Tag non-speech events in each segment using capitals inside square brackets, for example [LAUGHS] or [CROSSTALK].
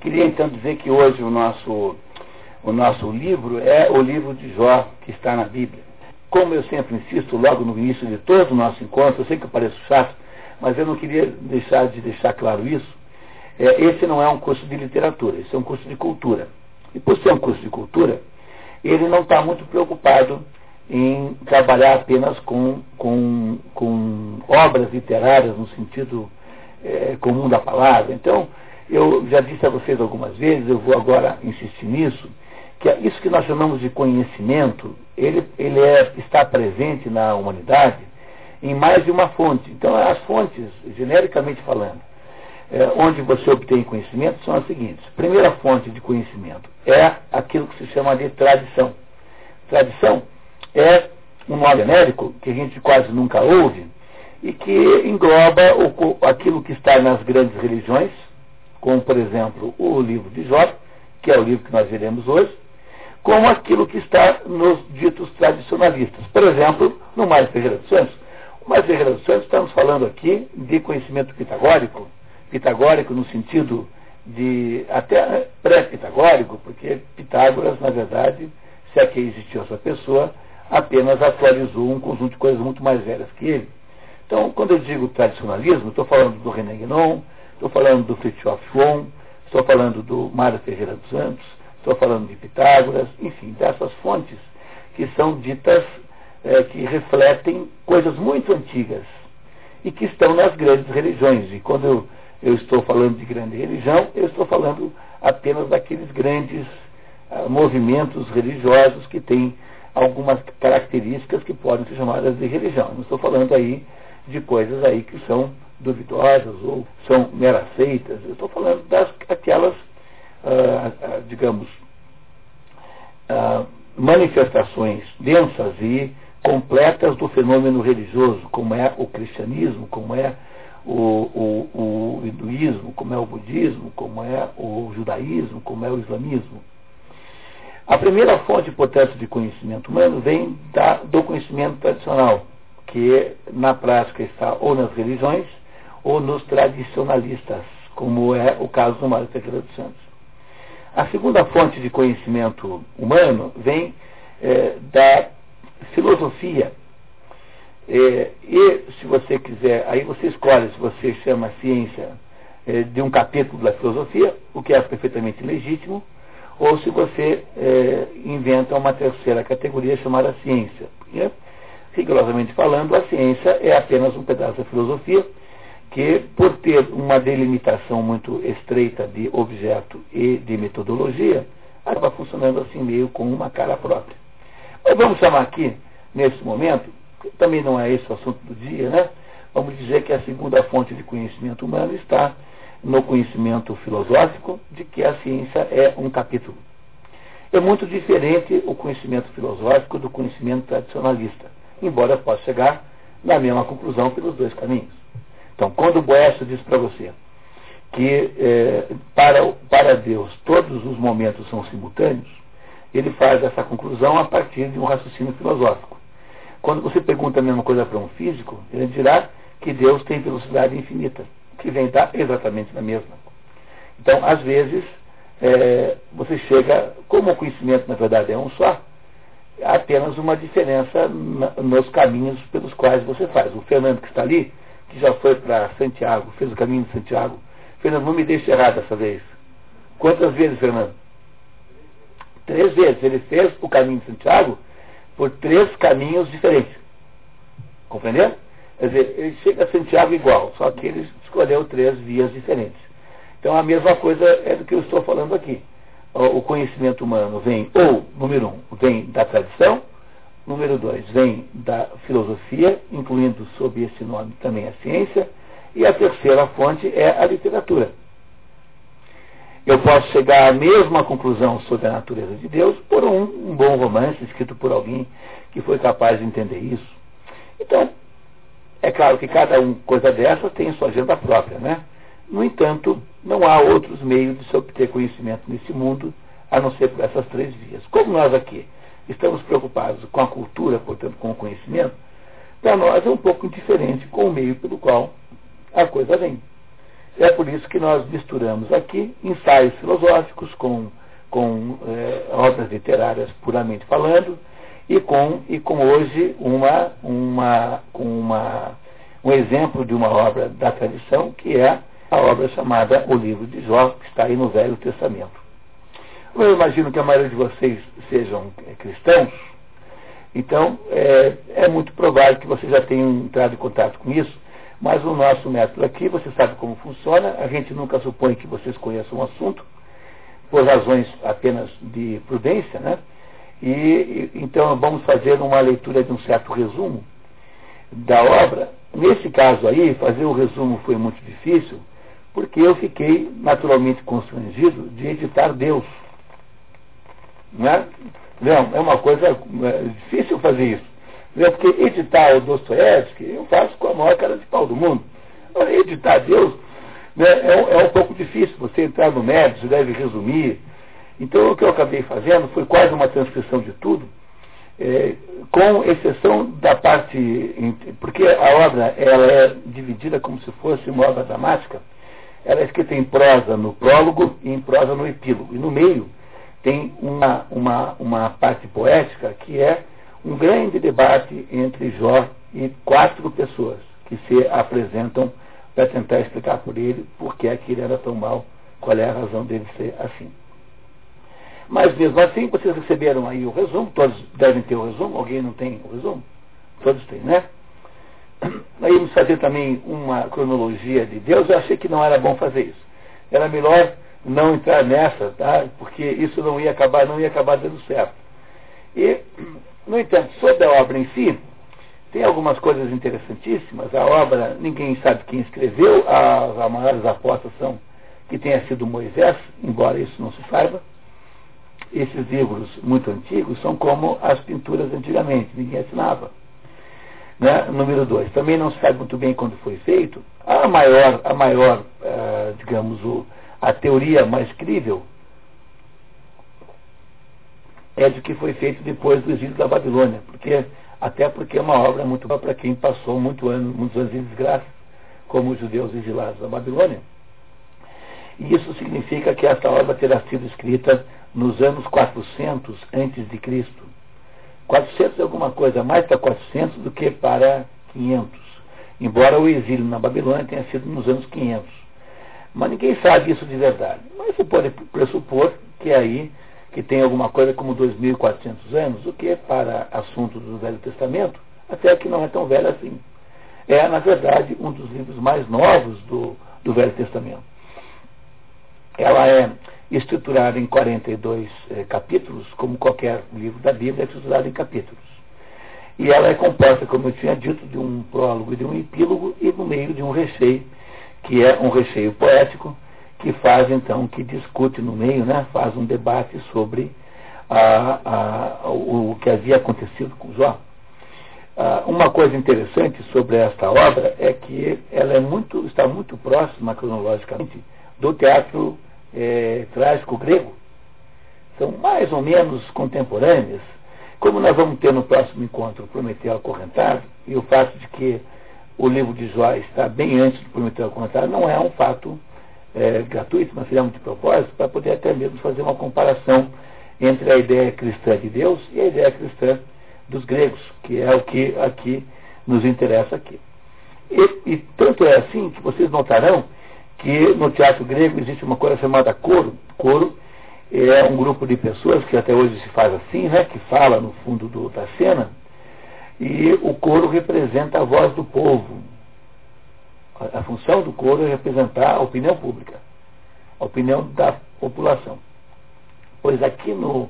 queria então dizer que hoje o nosso, o nosso livro é o livro de Jó, que está na Bíblia. Como eu sempre insisto logo no início de todo o nosso encontro, eu sei que eu pareço chato, mas eu não queria deixar de deixar claro isso. É, esse não é um curso de literatura, esse é um curso de cultura. E por ser um curso de cultura, ele não está muito preocupado em trabalhar apenas com, com, com obras literárias no sentido é, comum da palavra. Então, eu já disse a vocês algumas vezes, eu vou agora insistir nisso, que é isso que nós chamamos de conhecimento, ele, ele é, está presente na humanidade em mais de uma fonte. Então, as fontes, genericamente falando, é, onde você obtém conhecimento são as seguintes. Primeira fonte de conhecimento é aquilo que se chama de tradição. Tradição é um nome genérico que a gente quase nunca ouve e que engloba o, aquilo que está nas grandes religiões, como por exemplo o livro de Jó, que é o livro que nós veremos hoje, como aquilo que está nos ditos tradicionalistas. Por exemplo, no Mário Ferreira dos Santos. O Mário Ferreira dos Santos, estamos falando aqui de conhecimento pitagórico, pitagórico no sentido de até pré-pitagórico, porque Pitágoras, na verdade, se é que existiu essa pessoa, apenas atualizou um conjunto de coisas muito mais velhas que ele. Então, quando eu digo tradicionalismo, estou falando do René Guénon, estou falando do Fritjof Schwann, estou falando do Mário Ferreira dos Santos, estou falando de Pitágoras, enfim, dessas fontes que são ditas, é, que refletem coisas muito antigas e que estão nas grandes religiões. E quando eu, eu estou falando de grande religião, eu estou falando apenas daqueles grandes uh, movimentos religiosos que têm algumas características que podem ser chamadas de religião. Não estou falando aí de coisas aí que são duvidosas ou são meras feitas. Eu estou falando das aquelas, ah, ah, digamos, ah, manifestações densas e completas do fenômeno religioso, como é o cristianismo, como é o, o, o hinduísmo, como é o budismo, como é o judaísmo, como é o islamismo. A primeira fonte, portanto, de conhecimento humano vem da, do conhecimento tradicional, que na prática está ou nas religiões ou nos tradicionalistas, como é o caso do Mário Ferreira dos Santos. A segunda fonte de conhecimento humano vem é, da filosofia. É, e, se você quiser, aí você escolhe se você chama a ciência é, de um capítulo da filosofia, o que é perfeitamente legítimo, ou se você inventa uma terceira categoria chamada ciência. Porque, rigorosamente falando, a ciência é apenas um pedaço da filosofia que, por ter uma delimitação muito estreita de objeto e de metodologia, acaba funcionando assim meio com uma cara própria. Mas vamos chamar aqui, nesse momento, também não é esse o assunto do dia, né? Vamos dizer que a segunda fonte de conhecimento humano está no conhecimento filosófico de que a ciência é um capítulo. É muito diferente o conhecimento filosófico do conhecimento tradicionalista, embora possa chegar na mesma conclusão pelos dois caminhos. Então, quando o Boécio diz para você que é, para, para Deus todos os momentos são simultâneos, ele faz essa conclusão a partir de um raciocínio filosófico. Quando você pergunta a mesma coisa para um físico, ele dirá que Deus tem velocidade infinita que vem dar exatamente na mesma. Então, às vezes, é, você chega, como o conhecimento na verdade é um só, apenas uma diferença na, nos caminhos pelos quais você faz. O Fernando que está ali, que já foi para Santiago, fez o caminho de Santiago. Fernando, não me deixe errar dessa vez. Quantas vezes, Fernando? Três vezes. Ele fez o caminho de Santiago por três caminhos diferentes. Compreendeu? Quer dizer, ele chega a Santiago igual, só que ele escolheu três vias diferentes. Então a mesma coisa é do que eu estou falando aqui. O conhecimento humano vem, ou, número um, vem da tradição, número dois, vem da filosofia, incluindo sob esse nome também a ciência, e a terceira fonte é a literatura. Eu posso chegar à mesma conclusão sobre a natureza de Deus por um, um bom romance escrito por alguém que foi capaz de entender isso. Então, é claro que cada um, coisa dessa tem sua agenda própria, né? No entanto, não há outros meios de se obter conhecimento nesse mundo a não ser por essas três vias. Como nós aqui estamos preocupados com a cultura, portanto com o conhecimento, para nós é um pouco indiferente com o meio pelo qual a coisa vem. É por isso que nós misturamos aqui ensaios filosóficos com, com é, obras literárias puramente falando e com, e com hoje uma, uma, uma, um exemplo de uma obra da tradição que é a obra chamada O Livro de Jó, que está aí no Velho Testamento. Eu imagino que a maioria de vocês sejam é, cristãos, então é, é muito provável que vocês já tenham entrado em contato com isso, mas o nosso método aqui, você sabe como funciona, a gente nunca supõe que vocês conheçam o assunto, por razões apenas de prudência, né? E, e então vamos fazer uma leitura de um certo resumo da obra. Nesse caso aí, fazer o resumo foi muito difícil, porque eu fiquei naturalmente constrangido de editar Deus. Né? Não, é uma coisa é difícil fazer isso. Né? Porque editar o Dostoiévski eu faço com a maior cara de pau do mundo. Editar Deus né, é, é, um pouco difícil. Você entrar no médico, você deve resumir. Então o que eu acabei fazendo foi quase uma transcrição de tudo, é, com exceção da parte. Porque a obra ela é dividida como se fosse uma obra dramática. Ela é escrita em prosa no prólogo e em prosa no epílogo. E no meio tem uma, uma, uma parte poética que é um grande debate entre Jó e quatro pessoas que se apresentam para tentar explicar por ele por que, é que ele era tão mal, qual é a razão dele ser assim. Mas mesmo assim, vocês receberam aí o resumo, todos devem ter o resumo, alguém não tem o resumo? Todos têm, né? Aí vamos fazer também uma cronologia de Deus, eu achei que não era bom fazer isso. Era melhor não entrar nessa, tá? porque isso não ia acabar, não ia acabar dando certo. E, no entanto, sobre a obra em si, tem algumas coisas interessantíssimas. A obra, ninguém sabe quem escreveu, as, as maiores apostas são que tenha sido Moisés, embora isso não se saiba. Esses livros muito antigos são como as pinturas antigamente, ninguém assinava. Né? Número dois, também não se sabe muito bem quando foi feito. A maior, a maior uh, digamos, o, a teoria mais crível é de que foi feito depois do exílio da Babilônia, porque até porque é uma obra muito boa para quem passou muito ano, muitos anos de desgraça, como os judeus exilados da Babilônia. E isso significa que essa obra terá sido escrita nos anos 400 antes de Cristo. 400 é alguma coisa mais para 400 do que para 500. Embora o exílio na Babilônia tenha sido nos anos 500. Mas ninguém sabe isso de verdade. Mas você pode pressupor que aí que tem alguma coisa como 2.400 anos, o que para assunto do Velho Testamento, até que não é tão velho assim. É, na verdade, um dos livros mais novos do, do Velho Testamento. Ela é estruturada em 42 eh, capítulos, como qualquer livro da Bíblia é estruturado em capítulos. E ela é composta, como eu tinha dito, de um prólogo e de um epílogo e no meio de um recheio que é um recheio poético, que faz então, que discute no meio, né, faz um debate sobre a, a, o, que havia acontecido com Jó. Ah, uma coisa interessante sobre esta obra é que ela é muito, está muito próxima cronologicamente do teatro é, trágico grego. São mais ou menos contemporâneas. Como nós vamos ter no próximo encontro Prometeu Acorrentado, e o fato de que o livro de Jó está bem antes do Prometeu ao contrário, não é um fato é, gratuito, mas seria de propósito, para poder até mesmo fazer uma comparação entre a ideia cristã de Deus e a ideia cristã dos gregos, que é o que aqui nos interessa aqui. E, e tanto é assim que vocês notarão que no teatro grego existe uma coisa chamada coro. Coro é um grupo de pessoas que até hoje se faz assim, né, que fala no fundo do, da cena, e o coro representa a voz do povo. A, função do coro é representar a opinião pública, a opinião da população. Pois aqui no,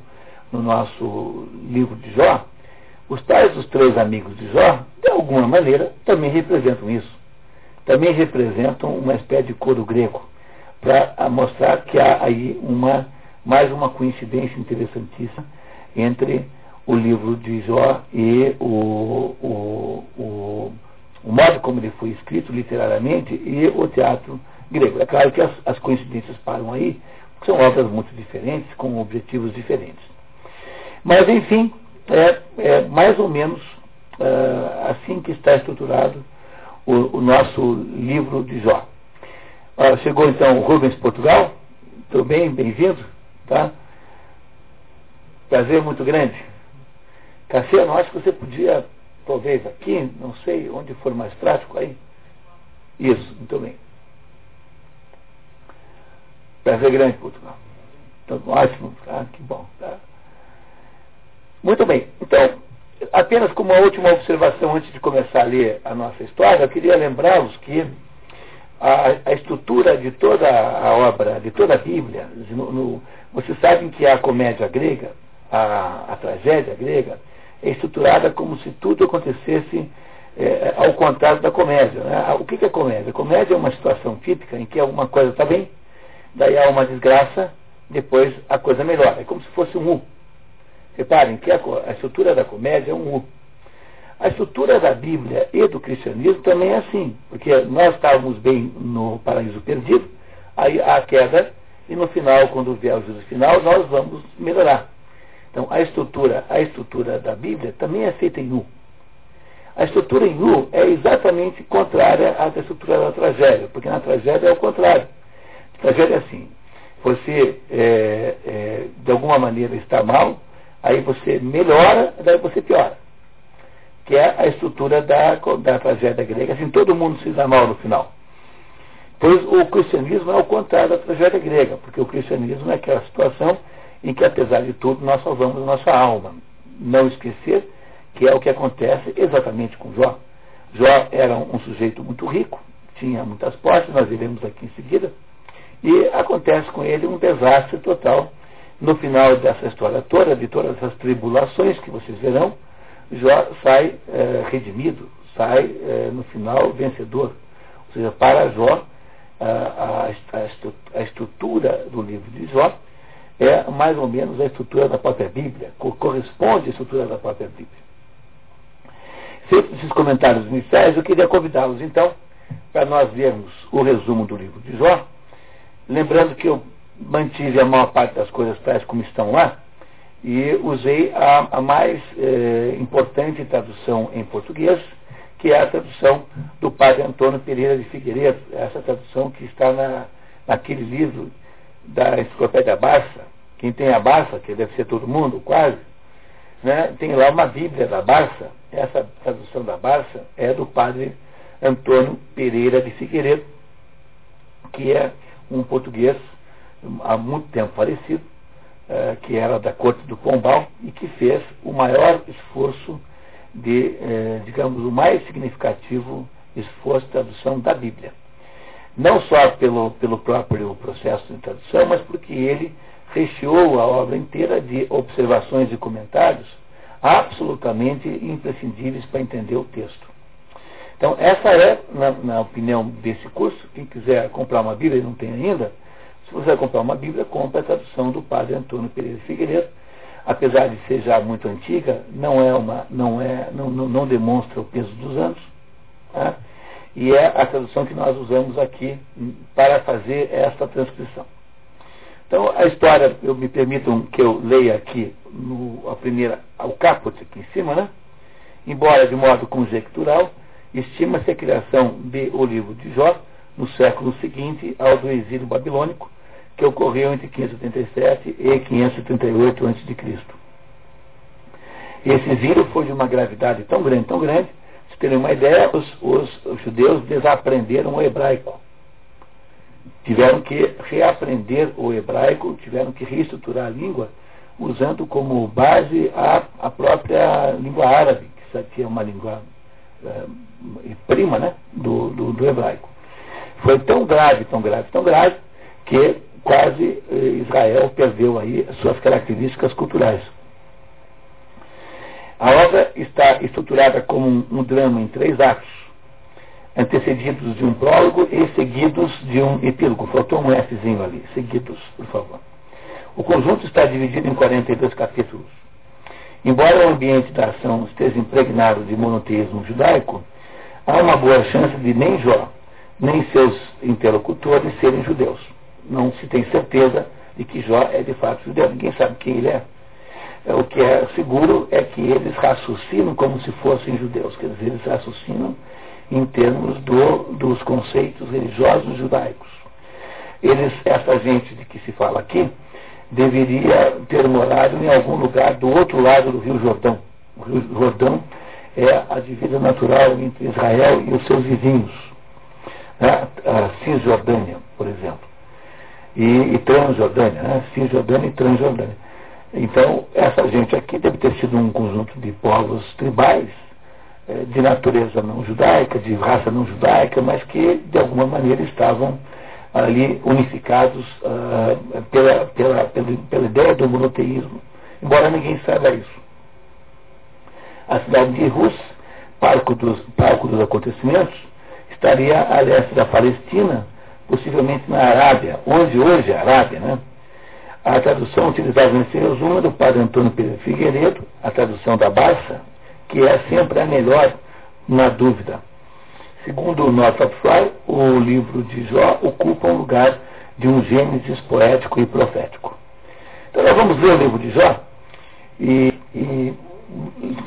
no nosso livro de Jó, os tais os três amigos de Jó, de alguma maneira, também representam isso. Também representam uma espécie de coro grego, para mostrar que há aí uma, mais uma coincidência interessantíssima entre o livro de Jó e o, o, o, o modo como ele foi escrito literariamente e o teatro grego. É claro que as, as coincidências param aí, porque são obras muito diferentes, com objetivos diferentes. Mas, enfim, é, é mais ou menos uh, assim que está estruturado o, o, nosso livro de Jó. Ah, chegou então o Rubens Portugal. Tudo bem? Bem-vindo. Tá? Prazer muito grande. Cassiano, acho que você podia, talvez aqui, não sei, onde for mais prático aí. Isso, muito bem. Prazer grande, Portugal. Então, ótimo, tá? que bom. Tá? Muito bem. Então, apenas como uma última observação antes de começar a ler a nossa história, eu queria lembrá-los que a, a, estrutura de toda a obra, de toda a Bíblia, no, no, vocês sabem que a comédia grega, a, a tragédia grega, é estruturada como se tudo acontecesse é, ao contrário da comédia. Né? O que é comédia? A comédia é uma situação típica em que alguma coisa está bem, daí há uma desgraça, depois a coisa melhora. É como se fosse um U. Reparem que a, a estrutura da comédia é um U. A estrutura da Bíblia e do cristianismo também é assim, porque nós estávamos bem no paraíso perdido, aí há a queda, e no final, quando vier o juízo final, nós vamos melhorar. Então, a estrutura, a estrutura da Bíblia também é feita em U. A estrutura em U é exatamente contrária à estrutura da tragédia, porque na tragédia é o contrário. A tragédia é assim, você é, é, de alguma maneira está mal, aí você melhora, daí você piora. Que é a estrutura da, da tragédia grega, assim, todo mundo se dá mal no final. Pois o cristianismo é o contrário da tragédia grega, porque o cristianismo é aquela situação em que, apesar de tudo, nós salvamos nossa alma. Não esquecer que é o que acontece exatamente com Jó. Jó era um sujeito muito rico, tinha muitas posses, nós veremos aqui em seguida, e acontece com ele um desastre total. No final dessa história toda, de todas essas tribulações que vocês verão, Jó sai é, redimido, sai é, no final vencedor. Ou seja, para Jó, a, a, a estrutura do livro de Jó é mais ou menos a estrutura da própria Bíblia, corresponde à estrutura da própria Bíblia. Feitos esses comentários iniciais, eu queria convidá-los então para nós vermos o resumo do livro de Jó, lembrando que eu mantive a maior parte das coisas tais como estão lá, e usei a, a mais eh, importante tradução em português, que é a tradução do padre Antônio Pereira de Figueiredo, essa tradução que está na, naquele livro da Enciclopédia Barça. Quem tem a Barça, que deve ser todo mundo, quase, né, tem lá uma Bíblia da Barça. Essa tradução da Barça é do padre Antônio Pereira de Figueiredo, que é um português há muito tempo falecido, eh, que era da corte do Pombal e que fez o maior esforço de, eh, digamos, o mais significativo esforço de tradução da Bíblia. Não só pelo, pelo próprio processo de tradução, mas porque ele recheou a obra inteira de observações e comentários absolutamente imprescindíveis para entender o texto. Então, essa é, na, na opinião desse curso, quem quiser comprar uma Bíblia e não tem ainda, se você comprar uma Bíblia, compre a tradução do padre Antônio Pereira Figueiredo. Apesar de ser já muito antiga, não é uma, não é, não, não, não demonstra o peso dos anos. Tá? E é a tradução que nós usamos aqui para fazer esta transcrição. Então, a história, eu me permitam que eu leia aqui no, a primeira, o caput aqui em cima, né? Embora de modo conjectural, estima-se a criação de o livro de Jó no século seguinte ao do exílio babilônico, que ocorreu entre 587 e 538 a.C. Esse exílio foi de uma gravidade tão grande, tão grande, terem uma ideia, os, os, os judeus desaprenderam o hebraico. Tiveram que reaprender o hebraico, tiveram que reestruturar a língua, usando como base a, a própria língua árabe, que é uma língua é, prima né, do, do, do hebraico. Foi tão grave, tão grave, tão grave, que quase eh, Israel perdeu aí suas características culturais. A obra está estruturada como um, um, drama em três atos, antecedidos de um prólogo e seguidos de um epílogo. Faltou um Fzinho ali, seguidos, por favor. O conjunto está dividido em 42 capítulos. Embora o ambiente da ação esteja impregnado de monoteísmo judaico, há uma boa chance de nem Jó, nem seus interlocutores serem judeus não se tem certeza de que Jó é de fato judeu. Ninguém sabe quem ele é. É. O que é seguro é que eles raciocinam como se fossem judeus, quer dizer, eles raciocinam em termos do, dos conceitos religiosos judaicos. eles, essa gente de que se fala aqui, deveria ter morado em algum lugar do outro lado do Rio Jordão. O Rio Jordão é a divisa natural entre Israel e os seus vizinhos. Né? A Cisjordânia, por exemplo. E, e Transjordânia, né? Cisjordânia e Transjordânia. Então, essa gente aqui deve ter sido um conjunto de povos tribais, eh, de natureza não judaica, de raça não judaica, mas que, de alguma maneira, estavam ali unificados uh, pela, pela, pela, pela, ideia do monoteísmo, embora ninguém saiba isso. A cidade de Rus, palco dos, palco dos acontecimentos, estaria a leste da Palestina, possivelmente na Arábia, onde hoje é a Arábia, né? A tradução utilizada nesse resumo é do padre Antônio Pedro Figueiredo, a tradução da Barça, que é sempre a melhor na dúvida. Segundo o Northrop Frye, o livro de Jó ocupa um lugar de um gênesis poético e profético. Então nós vamos ler o livro de Jó e, e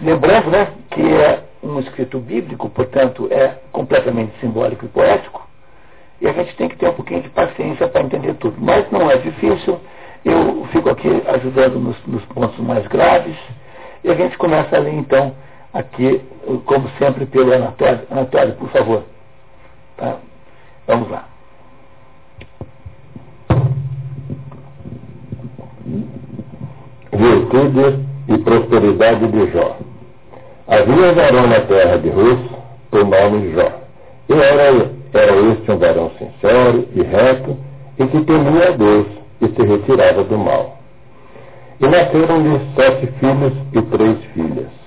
lembrando né, que é um escrito bíblico, portanto é completamente simbólico e poético, e a gente tem que ter um pouquinho de paciência para entender tudo. Mas não é difícil, eu fico aqui ajudando nos, nos pontos mais graves, e a gente começa a ler então aqui, como sempre, pelo Anatório. Anatório, por favor. Tá? Vamos lá. Virtude e prosperidade de Jó. Havia um varão na terra de Rus, por nome Jó. E era, era este um varão sincero e reto, e que temia a Deus e se retirava do mal. E nasceram-lhe sete filhos e três filhas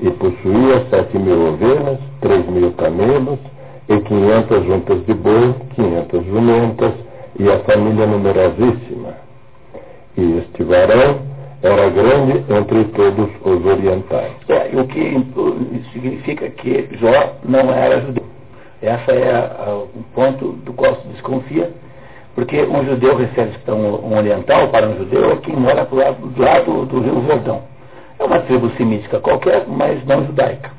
e possuía sete mil ovelhas, três mil camelos e quinhentas juntas de boi, quinhentas jumentas e a família numerosíssima. E este varão era grande entre todos os orientais. É, o que significa que Jó não era judeu. Essa é o um ponto do qual se desconfia, porque um judeu recebe um, um oriental para um judeu é quem mora do lado, do lado do rio Jordão. É uma tribo semítica qualquer, mas não judaica.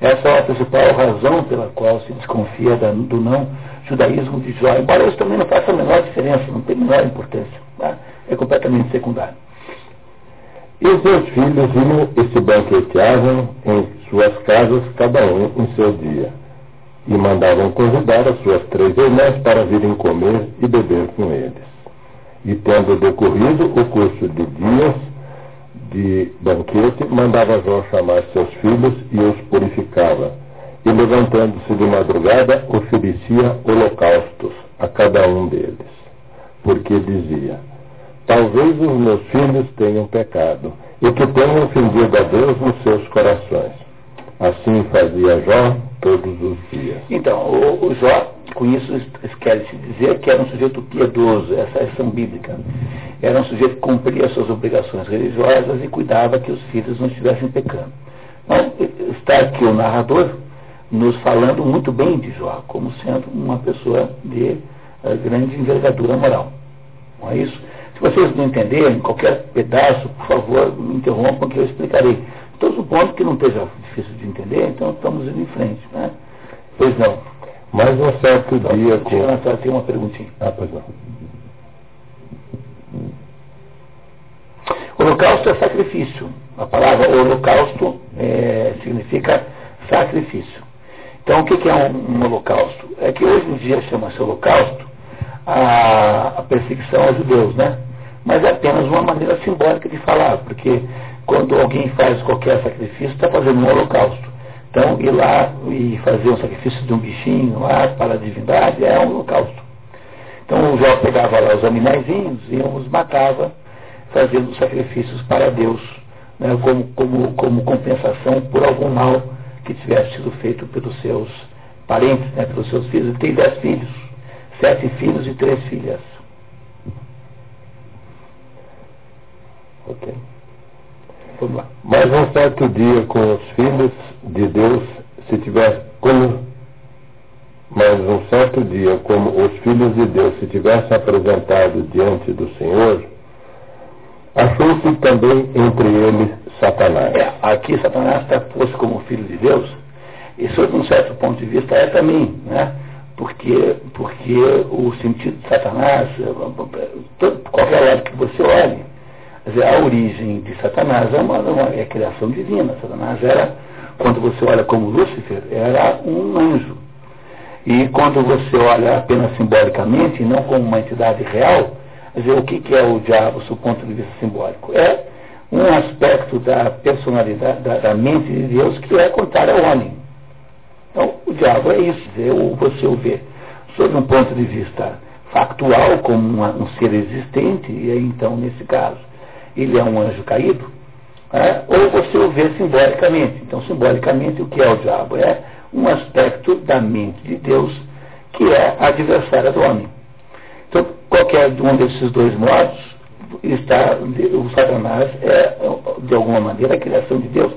Essa é a principal razão pela qual se desconfia do não judaísmo de Jó. Embora isso também não faça a menor diferença, não tem a menor importância. Tá? É completamente secundário. E os seus filhos iam e se banqueteavam em suas casas, cada um em seu dia. E mandavam convidar as suas três irmãs para virem comer e beber com eles. E tendo decorrido o curso de dias, de banquete, mandava João chamar seus filhos e os purificava. E levantando-se de madrugada, oferecia holocaustos a cada um deles. Porque dizia: Talvez os meus filhos tenham pecado e que tenham ofendido a Deus nos seus corações. Assim fazia Jó todos os dias. Então, o, o Jó, com isso, quer-se dizer que era um sujeito piedoso, essa é a expressão bíblica. Era um sujeito que cumpria suas obrigações religiosas e cuidava que os filhos não estivessem pecando. Então, está aqui o narrador nos falando muito bem de Jó, como sendo uma pessoa de uh, grande envergadura moral. Não é isso? Se vocês não entenderem qualquer pedaço, por favor, me interrompam que eu explicarei. Então, supondo que não esteja difícil de entender, então estamos indo em frente. Né? Pois não. Mas um certo então, dia. Com... Tem uma perguntinha. Ah, pois não. Holocausto é sacrifício. A palavra holocausto é, significa sacrifício. Então, o que, é um, um, holocausto? É que hoje em dia chama-se holocausto a, a perseguição aos judeus, né? Mas é apenas uma maneira simbólica de falar, porque quando alguém faz qualquer sacrifício, está fazendo um holocausto. Então, ir lá e fazer um sacrifício de um bichinho lá para a divindade é um holocausto. Então, o Jó pegava lá os animaizinhos e os matava fazendo sacrifícios para Deus, né, como, como, como compensação por algum mal que tivesse sido feito pelos seus parentes, né, pelos seus filhos. Ele tem dez filhos, sete filhos e três filhas. Ok. Vamos lá. Mas um certo dia com os filhos de Deus, se tivesse como mas um certo dia, como os filhos de Deus se tivessem apresentado diante do Senhor, Achou-se também entre eles Satanás. É, aqui Satanás está posto como filho de Deus, e sob um certo ponto de vista é também, né? Porque, porque o sentido de Satanás, qualquer lado que você olhe, a origem de Satanás é uma, uma é criação divina. Satanás era, quando você olha como Lúcifer, era um anjo. E quando você olha apenas simbolicamente, não como uma entidade real, dizer, o que, que é o diabo, do ponto de vista simbólico? É um aspecto da personalidade, da, da mente de Deus que é contrário ao homem. Então, o diabo é isso, dizer, você o vê sob um ponto de vista factual, como uma, um ser existente, e aí, então, nesse caso, ele é um anjo caído, é, ou você o vê simbolicamente. Então, simbolicamente, o que é o diabo? É um aspecto da mente de Deus que é adversária do homem. Então, qualquer um desses dois modos, está, o Satanás é, de alguma maneira, a criação de Deus.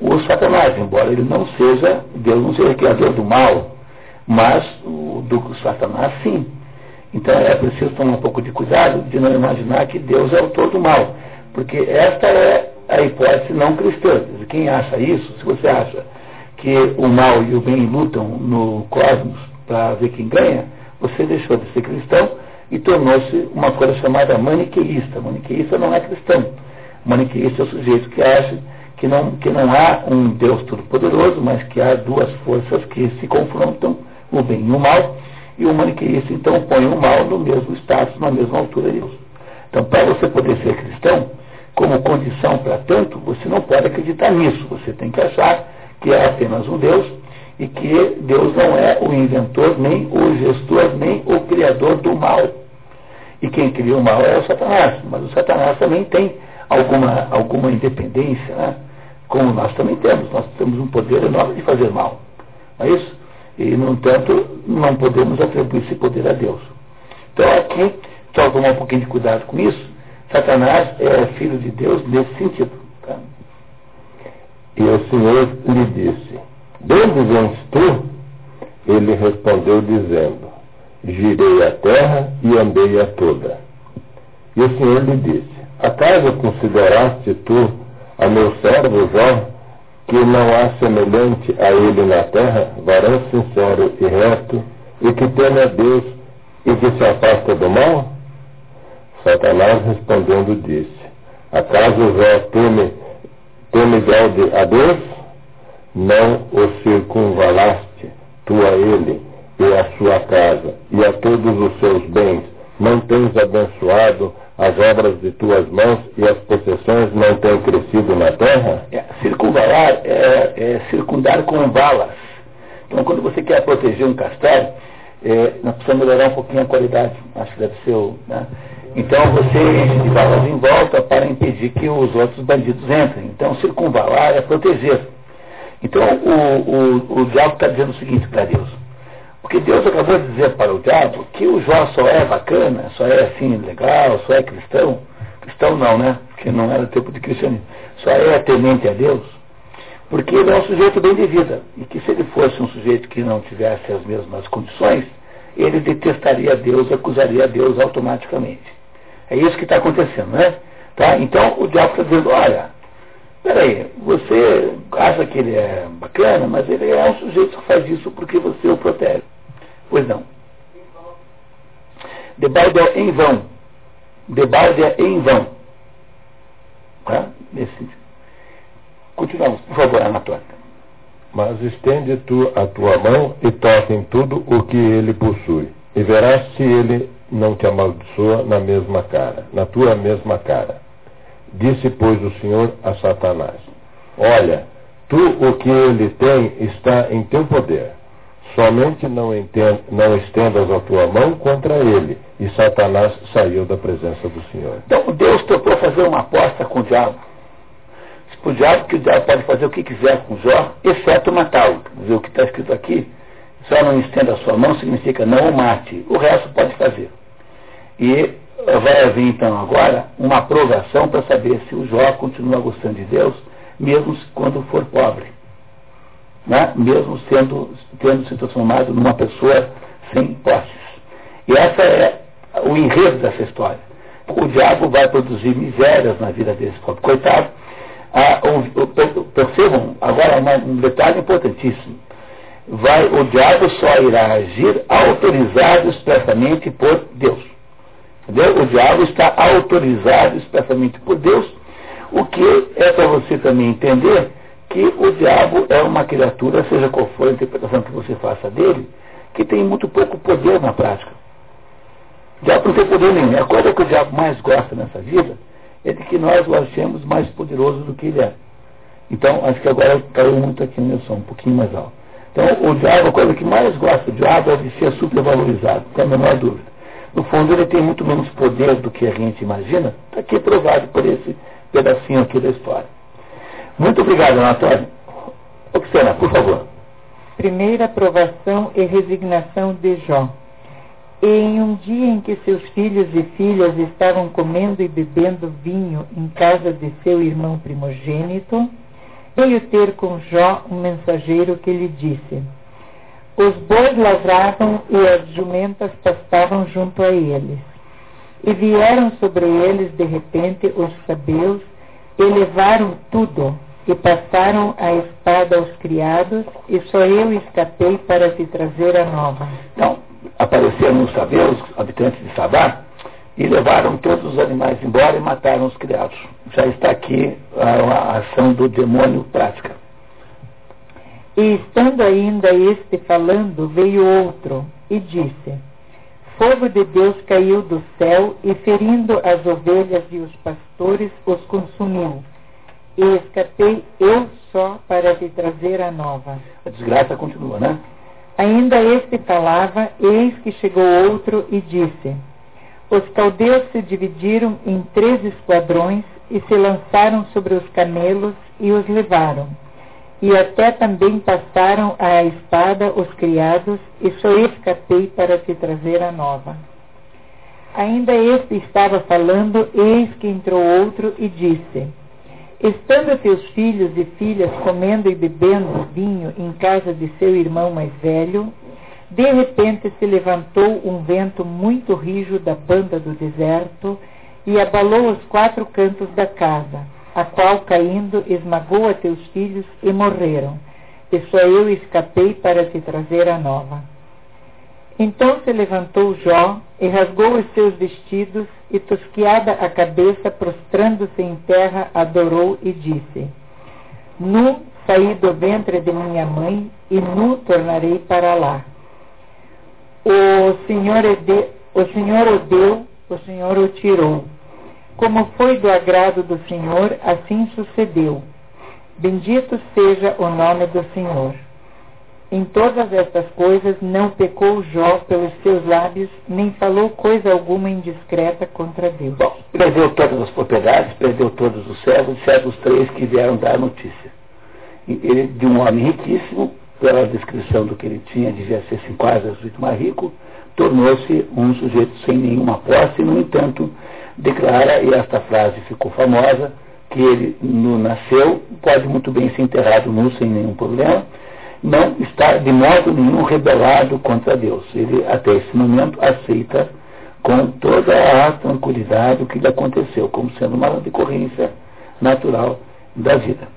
O Satanás, embora ele não seja, Deus não seja criador do mal, mas o, do Satanás sim. Então é preciso tomar um pouco de cuidado de não imaginar que Deus é o autor do mal, porque esta é a hipótese não cristã. Quem acha isso, se você acha que o mal e o bem lutam no cosmos para ver quem ganha, você deixou de ser cristão e tornou-se uma coisa chamada maniqueísta. Maniqueísta não é cristão. Maniqueísta é o sujeito que acha que não, que não há um Deus todo-poderoso, mas que há duas forças que se confrontam, o bem e o mal, e o maniqueísta então põe o mal no mesmo status, na mesma altura de Deus. Então, para você poder ser cristão, como condição para tanto, você não pode acreditar nisso. Você tem que achar que é apenas um Deus e que Deus não é o inventor, nem o gestor, nem o criador do mal. E quem cria o mal é o Satanás, mas o Satanás também tem alguma, alguma independência, né? como nós também temos. Nós temos um poder enorme de fazer mal. Não é isso? E, no entanto, não podemos atribuir esse poder a Deus. Então, aqui, só tomar um pouquinho de cuidado com isso. Satanás é filho de Deus nesse sentido. Tá? E o Senhor lhe disse: de onde vens tu? Ele respondeu dizendo, girei a terra e andei a toda. E o Senhor lhe disse, acaso consideraste tu a meu servo Jó, que não há semelhante a ele na terra, varão sincero e reto, e que teme a Deus e que se afasta do mal? Satanás respondendo disse, acaso Jó teme, teme a Deus? não o circunvalaste, tu a ele e a sua casa, e a todos os seus bens, não tens abençoado as obras de tuas mãos e as possessões não têm crescido na terra? É, circunvalar é, é, circundar com valas. Então, quando você quer proteger um castelo, é, nós precisamos melhorar um pouquinho a qualidade, acho que deve ser o. Né? Então, você enche de valas em volta para impedir que os outros bandidos entrem. Então, circunvalar é proteger. Então o, o, o diabo está dizendo o seguinte para Deus. Porque Deus acabou de dizer para o diabo que o Jó só é bacana, só é assim legal, só é cristão. Cristão não, né? Porque não era tempo de cristianismo. Só é temente a Deus. Porque ele é um sujeito bem de vida. E que se ele fosse um sujeito que não tivesse as mesmas condições, ele detestaria Deus, acusaria Deus automaticamente. É isso que está acontecendo, né? Tá? Então o diabo está dizendo, olha, Peraí, você acha que ele é bacana, mas ele é um sujeito que faz isso porque você o protege. Pois não. Debalde é em vão. Debalde é em vão. Tá? Nesse Continuamos, por favor, Anatônia. Mas estende tu a tua mão e toca em tudo o que ele possui. E verás se ele não te amaldiçoa na mesma cara, na tua mesma cara. Disse, pois, o Senhor a Satanás: Olha, tu o que ele tem está em teu poder. Somente não, entenda, não estendas a tua mão contra ele. E Satanás saiu da presença do Senhor. Então Deus tentou fazer uma aposta com o diabo. O diabo, que o diabo pode fazer o que quiser com Jó, exceto matá-lo. Dizer o que está escrito aqui, só não estenda a sua mão significa não o mate. O resto pode fazer. E vai haver então agora uma aprovação para saber se o Jó continua gostando de Deus, mesmo quando for pobre. Né? Mesmo sendo, tendo se transformado numa pessoa sem posses. E essa é o enredo dessa história. O diabo vai produzir misérias na vida desse pobre coitado. Ah, um, percebam agora uma, um detalhe importantíssimo. Vai, o diabo só irá agir autorizado expressamente por Deus. Entendeu? O diabo está autorizado expressamente por Deus, o que é para você também entender que o diabo é uma criatura, seja qual for a interpretação que você faça dele, que tem muito pouco poder na prática. O diabo não tem poder nenhum. A coisa que o diabo mais gosta nessa vida é de que nós o achemos mais poderoso do que ele é. Então, acho que agora caiu muito aqui no meu som, um pouquinho mais alto. Então, o diabo, a coisa que mais gosta do diabo é de ser supervalorizado, não a menor dúvida. No fundo, ele tem muito menos poder do que a gente imagina, está aqui provado por esse pedacinho aqui da história. Muito obrigado, Antônio. Oxena, por favor. Primeira aprovação e resignação de Jó. Em um dia em que seus filhos e filhas estavam comendo e bebendo vinho em casa de seu irmão primogênito, veio ter com Jó um mensageiro que lhe disse: Os bois lavravam e as jumentas pastavam junto a eles. E vieram sobre eles de repente os sabeus e levaram tudo, e passaram a espada aos criados, e só eu escapei para te trazer a nova. Então, apareceram os sabeus, habitantes de Sabá, e levaram todos os animais embora e mataram os criados. Já está aqui a, a ação do demônio prática. E estando ainda este falando, veio outro e disse: Fogo de Deus caiu do céu e, ferindo as ovelhas e os pastores, os consumiu. E escapei eu só para te trazer a nova. A desgraça continua, né? Ainda este falava, eis que chegou outro e disse: Os caldeus se dividiram em três esquadrões e se lançaram sobre os camelos e os levaram. E até também passaram à espada os criados, e só escapei para te trazer a nova. Ainda este estava falando, eis que entrou outro e disse: Estando teus filhos e filhas comendo e bebendo vinho em casa de seu irmão mais velho, de repente se levantou um vento muito rijo da banda do deserto e abalou os quatro cantos da casa, a qual, caindo, esmagou a teus filhos e morreram. E só eu escapei para te trazer a nova. Então se levantou Jó e rasgou os seus vestidos e, tosquiada a cabeça, prostrando-se em terra, adorou e disse: Nu saí do ventre de minha mãe e nu tornarei para lá. O Senhor, de, o Senhor o deu, o Senhor o tirou. Como foi do agrado do Senhor, assim sucedeu. Bendito seja o nome do Senhor. Em todas estas coisas não pecou Jó pelos seus lábios, nem falou coisa alguma indiscreta contra Deus. Bom, perdeu todas as propriedades, perdeu todos os servos, exceto os três que vieram dar notícia. Ele, de um homem riquíssimo, pela descrição do que ele tinha, devia ser assim, quase o sujeito mais rico, tornou-se um sujeito sem nenhuma posse, no entanto, declara, e esta frase ficou famosa, que ele no, nasceu, pode muito bem ser enterrado nu sem nenhum problema, não está de modo nenhum rebelado contra Deus. Ele, até esse momento, aceita com toda a tranquilidade o que lhe aconteceu, como sendo uma decorrência natural da vida.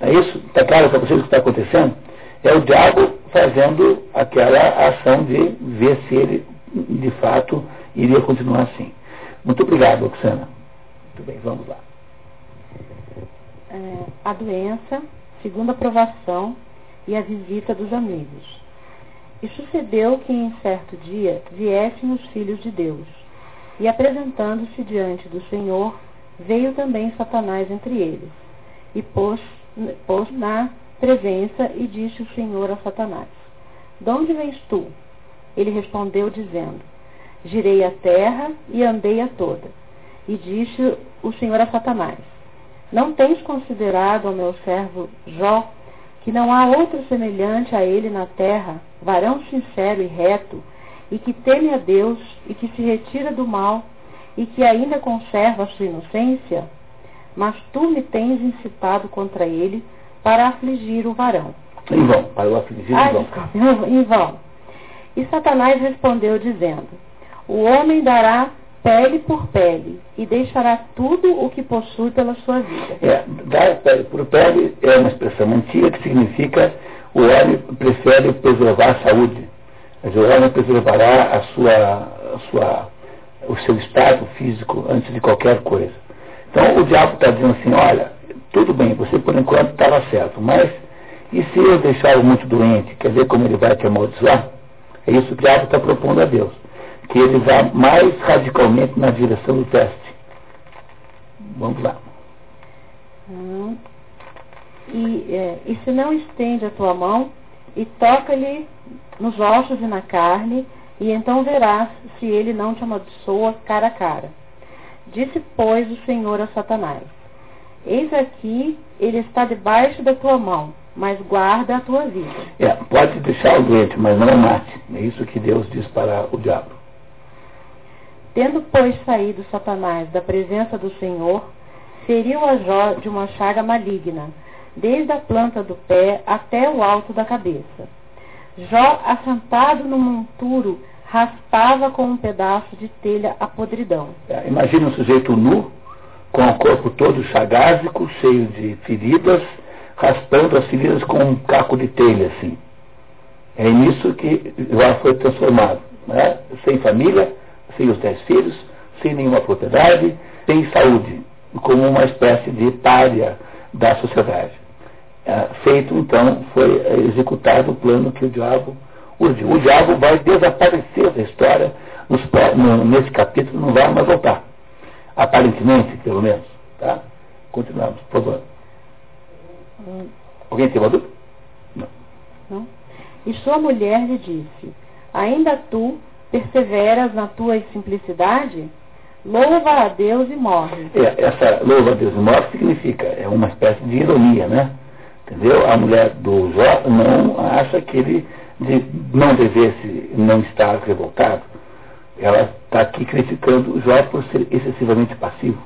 É isso? Está claro para vocês o que está acontecendo? É o diabo fazendo aquela ação de ver se ele, de fato, iria continuar assim. Muito obrigado, Oxana. Muito bem, vamos lá. É, a doença, segunda aprovação, e a visita dos amigos. E sucedeu que em certo dia viessem os filhos de Deus, e apresentando-se diante do Senhor, veio também Satanás entre eles, e pôs, pôs na presença e disse o Senhor a Satanás: De onde vens tu? Ele respondeu, dizendo: Girei a terra e andei a toda. E disse o Senhor a Satanás: Não tens considerado ao meu servo Jó, que não há outro semelhante a ele na terra, varão sincero e reto, e que teme a Deus e que se retira do mal e que ainda conserva a sua inocência? Mas tu me tens incitado contra ele para afligir o varão. Em vão, para o afligir ah, em vão. Em vão. E Satanás respondeu, dizendo: O homem dará pele por pele, e deixará tudo o que possui pela sua vida. É, dar pele por pele é uma expressão antiga que significa o homem prefere preservar a saúde. Mas o homem preservará a sua, a sua, o seu estado físico antes de qualquer coisa. Então o diabo está dizendo assim, olha, tudo bem, você por enquanto estava certo, mas e se eu deixá-lo muito doente, quer ver como ele vai te amaldiçoar? É isso que o diabo está propondo a Deus. Que ele vá mais radicalmente na direção do teste. Vamos lá. Hum. E, é, e se não estende a tua mão e toca-lhe nos ossos e na carne, e então verás se ele não te amaldiçoa cara a cara. Disse, pois, o Senhor a Satanás: Eis aqui, ele está debaixo da tua mão, mas guarda a tua vida. É, pode deixar o doente, mas não o mate. É isso que Deus diz para o diabo. Tendo, pois, saído Satanás da presença do Senhor, feriu a Jó de uma chaga maligna, desde a planta do pé até o alto da cabeça. Jó, assentado no monturo, raspava com um pedaço de telha a podridão. É, imagine um sujeito nu, com o corpo todo chagásico, cheio de feridas, raspando as feridas com um caco de telha, assim. É nisso que Jó foi transformado. Né? Sem família, sem os dez filhos, sem nenhuma propriedade, sem saúde, como uma espécie de párea da sociedade. É, feito, então, foi executado o plano que o diabo urdiu. O diabo vai desaparecer da história nesse capítulo, não vai mais voltar. Aparentemente, pelo menos. Tá? Continuamos, por favor. Hum. Alguém tem uma dúvida? Não. Não. E sua mulher lhe disse: Ainda tu perseveras na tua simplicidade? Louva a Deus e morre. É, essa louva a Deus e morre significa, é uma espécie de ironia, né? Entendeu? A mulher do Jó não acha que ele de, não devesse não estar revoltado. Ela está aqui criticando Jó por ser excessivamente passivo.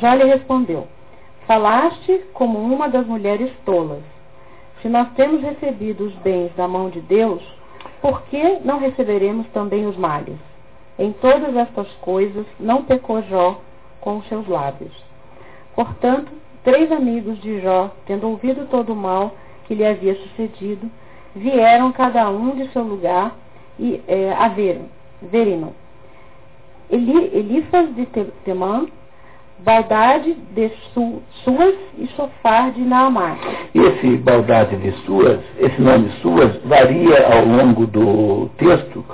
Jó lhe respondeu: Falaste como uma das mulheres tolas. Se nós temos recebido os bens da mão de Deus, por que não receberemos também os males? Em todas estas coisas não pecou Jó com os seus lábios. Portanto, três amigos de Jó, tendo ouvido todo o mal que lhe havia sucedido, vieram cada um de seu lugar e é, a verem, verem-no. Elifas de Temã, Baldade de su, Suas e Sofar de Naamá. Esse Baldade de Suas, esse nome Suas, varia ao longo do texto,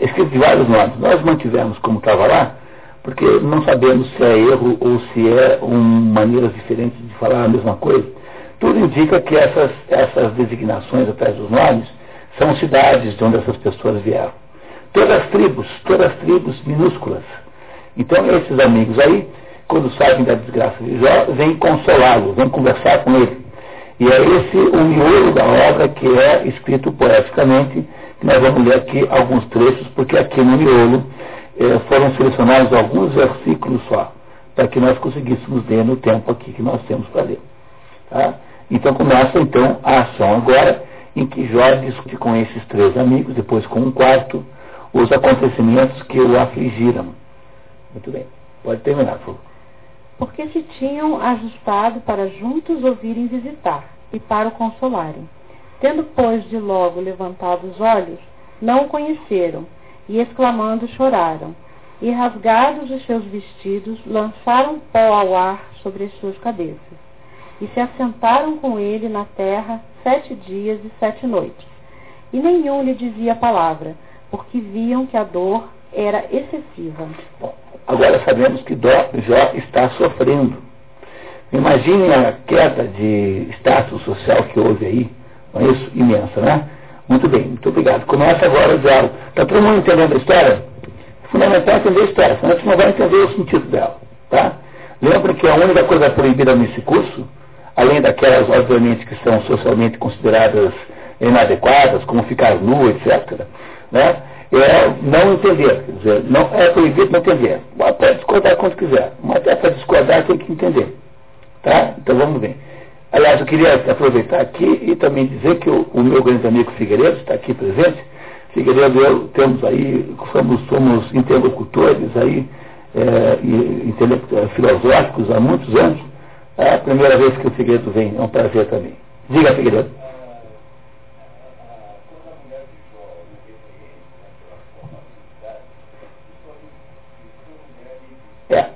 escrito de vários nomes. Nós mantivemos como estava lá, porque não sabemos se é erro ou se é um, maneiras diferentes de falar a mesma coisa. Tudo indica que essas, essas designações atrás dos nomes são cidades de onde essas pessoas vieram. Todas as tribos, todas as tribos minúsculas. Então esses amigos aí, quando sabem da desgraça de Jó, vêm consolá-lo, vêm conversar com ele. E é esse o miolo da obra que é escrito poeticamente, que nós vamos ler aqui alguns trechos, porque aqui no miolo eh, foram selecionados alguns versículos só, para que nós conseguíssemos ler no tempo aqui que nós temos para ler. Tá? Então começa então a ação agora, em que Jó discute com esses três amigos, depois com um quarto, os acontecimentos que o afligiram. Muito bem, pode terminar, por favor. Porque se tinham ajustado para juntos ouvirem visitar e para o consolarem. Tendo, pois, de logo levantado os olhos, não o conheceram, e exclamando choraram. E rasgados os seus vestidos, lançaram pó ao ar sobre as suas cabeças. E se assentaram com ele na terra sete dias e sete noites. E nenhum lhe dizia palavra, porque viam que a dor era excessiva. Bom, agora sabemos que Jó está sofrendo. Imaginem a queda de status social que houve aí, não é isso? Imensa, né? Muito bem, muito obrigado. Começa agora o diálogo. Está todo mundo entendendo a história? É fundamental entender a história, senão a gente não vai entender o sentido dela. Tá? Lembra que a única coisa proibida nesse curso, além daquelas, obviamente, que são socialmente consideradas inadequadas, como ficar nu, etc., né? é não entender. Quer dizer, não, é proibido não entender. Pode discordar quando quiser, mas até para discordar tem que entender. Tá? Então vamos ver. Aliás, eu queria aproveitar aqui e também dizer que o, o meu grande amigo Figueiredo está aqui presente. Figueiredo e eu temos aí, somos, somos interlocutores aí, é, filosóficos há muitos anos, É a primeira vez que o Figueiredo vem, é um prazer também. Diga, Figueiredo. É.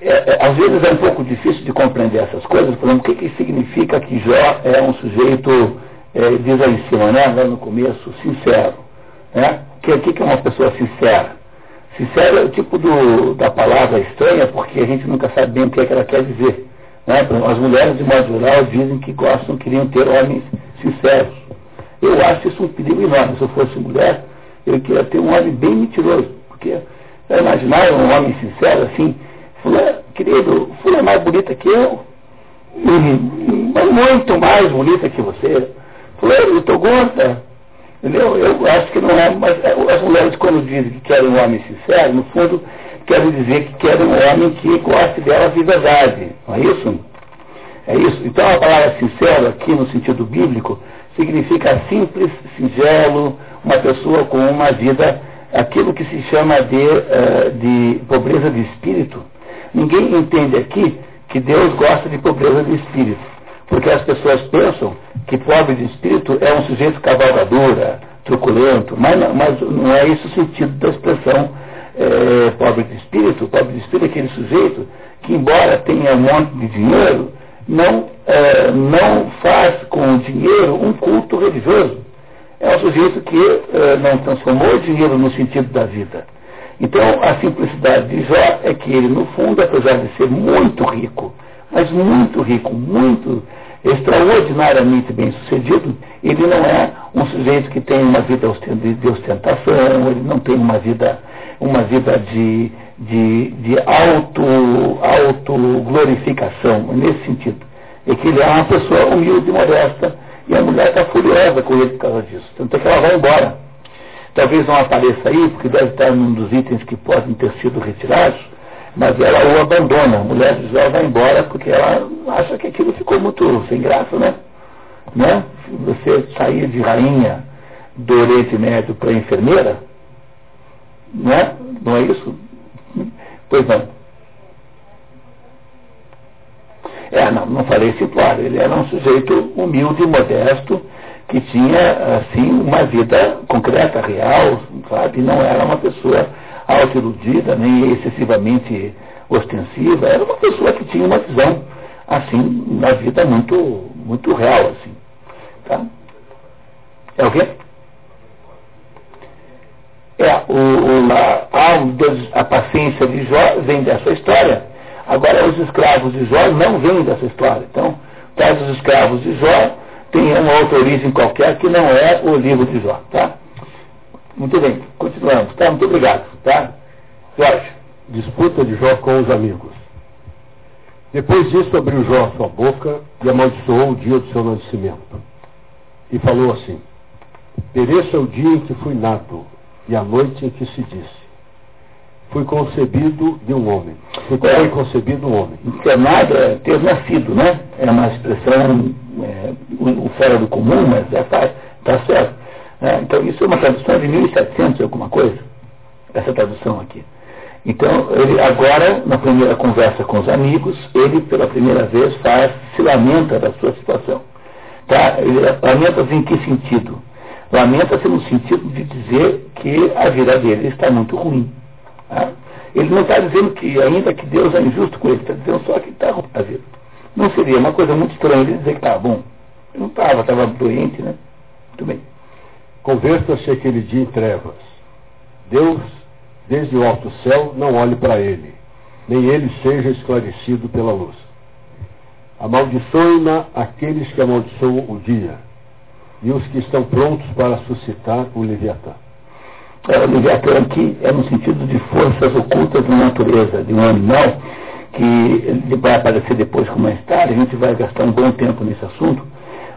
É, é, às vezes é um pouco difícil de compreender essas coisas, por exemplo, o que, que significa que Jó é um sujeito, é, diz aí em cima, né, lá no começo, sincero. Né? O que, que é uma pessoa sincera? Sincero é o tipo do, da palavra estranha, porque a gente nunca sabe bem o que, é que ela quer dizer. Né? As mulheres, de modo geral, dizem que gostam, queriam ter homens sinceros. Eu acho isso um perigo enorme. Se eu fosse mulher, eu queria ter um homem bem mentiroso. Porque, já imaginaram um homem sincero assim? Fulano, querido, fulano é mais bonita que eu. Mas muito mais bonita que você. Fulano, eu estou gorda. Entendeu? Eu acho que não é, mas é, as mulheres quando dizem que querem um homem sincero, no fundo, querem dizer que querem um homem que goste delas de verdade. Não é isso? É isso. Então a palavra sincero aqui no sentido bíblico significa simples, singelo, uma pessoa com uma vida, aquilo que se chama de, uh, de pobreza de espírito. Ninguém entende aqui que Deus gosta de pobreza de espírito. Porque as pessoas pensam que pobre de espírito é um sujeito cavalgadora, truculento, mas, mas não é esse o sentido da expressão é, pobre de espírito. Pobre de espírito é aquele sujeito que, embora tenha um monte de dinheiro, não, é, não faz com o dinheiro um culto religioso. É um sujeito que é, não transformou o dinheiro no sentido da vida. Então, a simplicidade de Jó é que ele, no fundo, apesar de ser muito rico, mas muito rico, muito extraordinariamente bem sucedido, ele não é um sujeito que tem uma vida de ostentação, ele não tem uma vida, uma vida de, de, de auto, auto glorificação, nesse sentido. É que ele é uma pessoa humilde e modesta, e a mulher está furiosa com ele por causa disso. Tanto é que ela vai embora. Talvez não apareça aí, porque deve estar num dos itens que podem ter sido retirados, mas ela o abandona. A mulher de Jó vai embora porque ela acha que aquilo ficou muito sem graça, né? né? Você sair de rainha do Oriente Médio para enfermeira, né? Não é isso? Pois não. É, não, não falei simplório. Ele era um sujeito humilde, modesto, que tinha, assim, uma vida concreta, real, sabe? Não era uma pessoa autoiludida, nem excessivamente ostensiva, era uma pessoa que tinha uma visão, assim, na vida muito, muito real, assim. Tá? É o quê? É, o, o, a, a paciência de Jó vem dessa história. Agora, os escravos de Jó não vêm dessa história. Então, tais os escravos de Jó têm uma outra origem qualquer que não é o livro de Jó. Tá? Muito bem, continuamos. Tá? Muito obrigado. Tá? Jorge. Disputa de Jó com os amigos. Depois disso, abriu Jó a sua boca e amaldiçoou o dia do seu nascimento. E falou assim: Pereça o dia em que fui nato e a noite em que se disse: Fui concebido de um homem. Fui, é, foi concebido um homem. Encarnado é ter nascido, né? É uma expressão é, o, fora do comum, mas está é, tá certo. É, então, isso é uma tradução de 1700 alguma coisa, essa tradução aqui. Então, ele agora, na primeira conversa com os amigos, ele pela primeira vez faz, se lamenta da sua situação. Tá? Lamenta-se em que sentido? Lamenta-se no sentido de dizer que a vida dele está muito ruim. Tá? Ele não está dizendo que ainda que Deus é injusto com ele, está dizendo só que está ruim a vida. Não seria uma coisa muito estranha ele dizer que estava bom. Ele não estava, estava doente, né? Muito bem. Converta-se aquele dia em trevas. Deus, desde o alto céu, não olhe para ele, nem ele seja esclarecido pela luz. Amaldiçoe-na aqueles que amaldiçoam o dia, e os que estão prontos para suscitar o Leviatã. É, o Leviatã aqui é no sentido de forças ocultas da natureza, de um animal que vai aparecer depois com mais tarde, a gente vai gastar um bom tempo nesse assunto,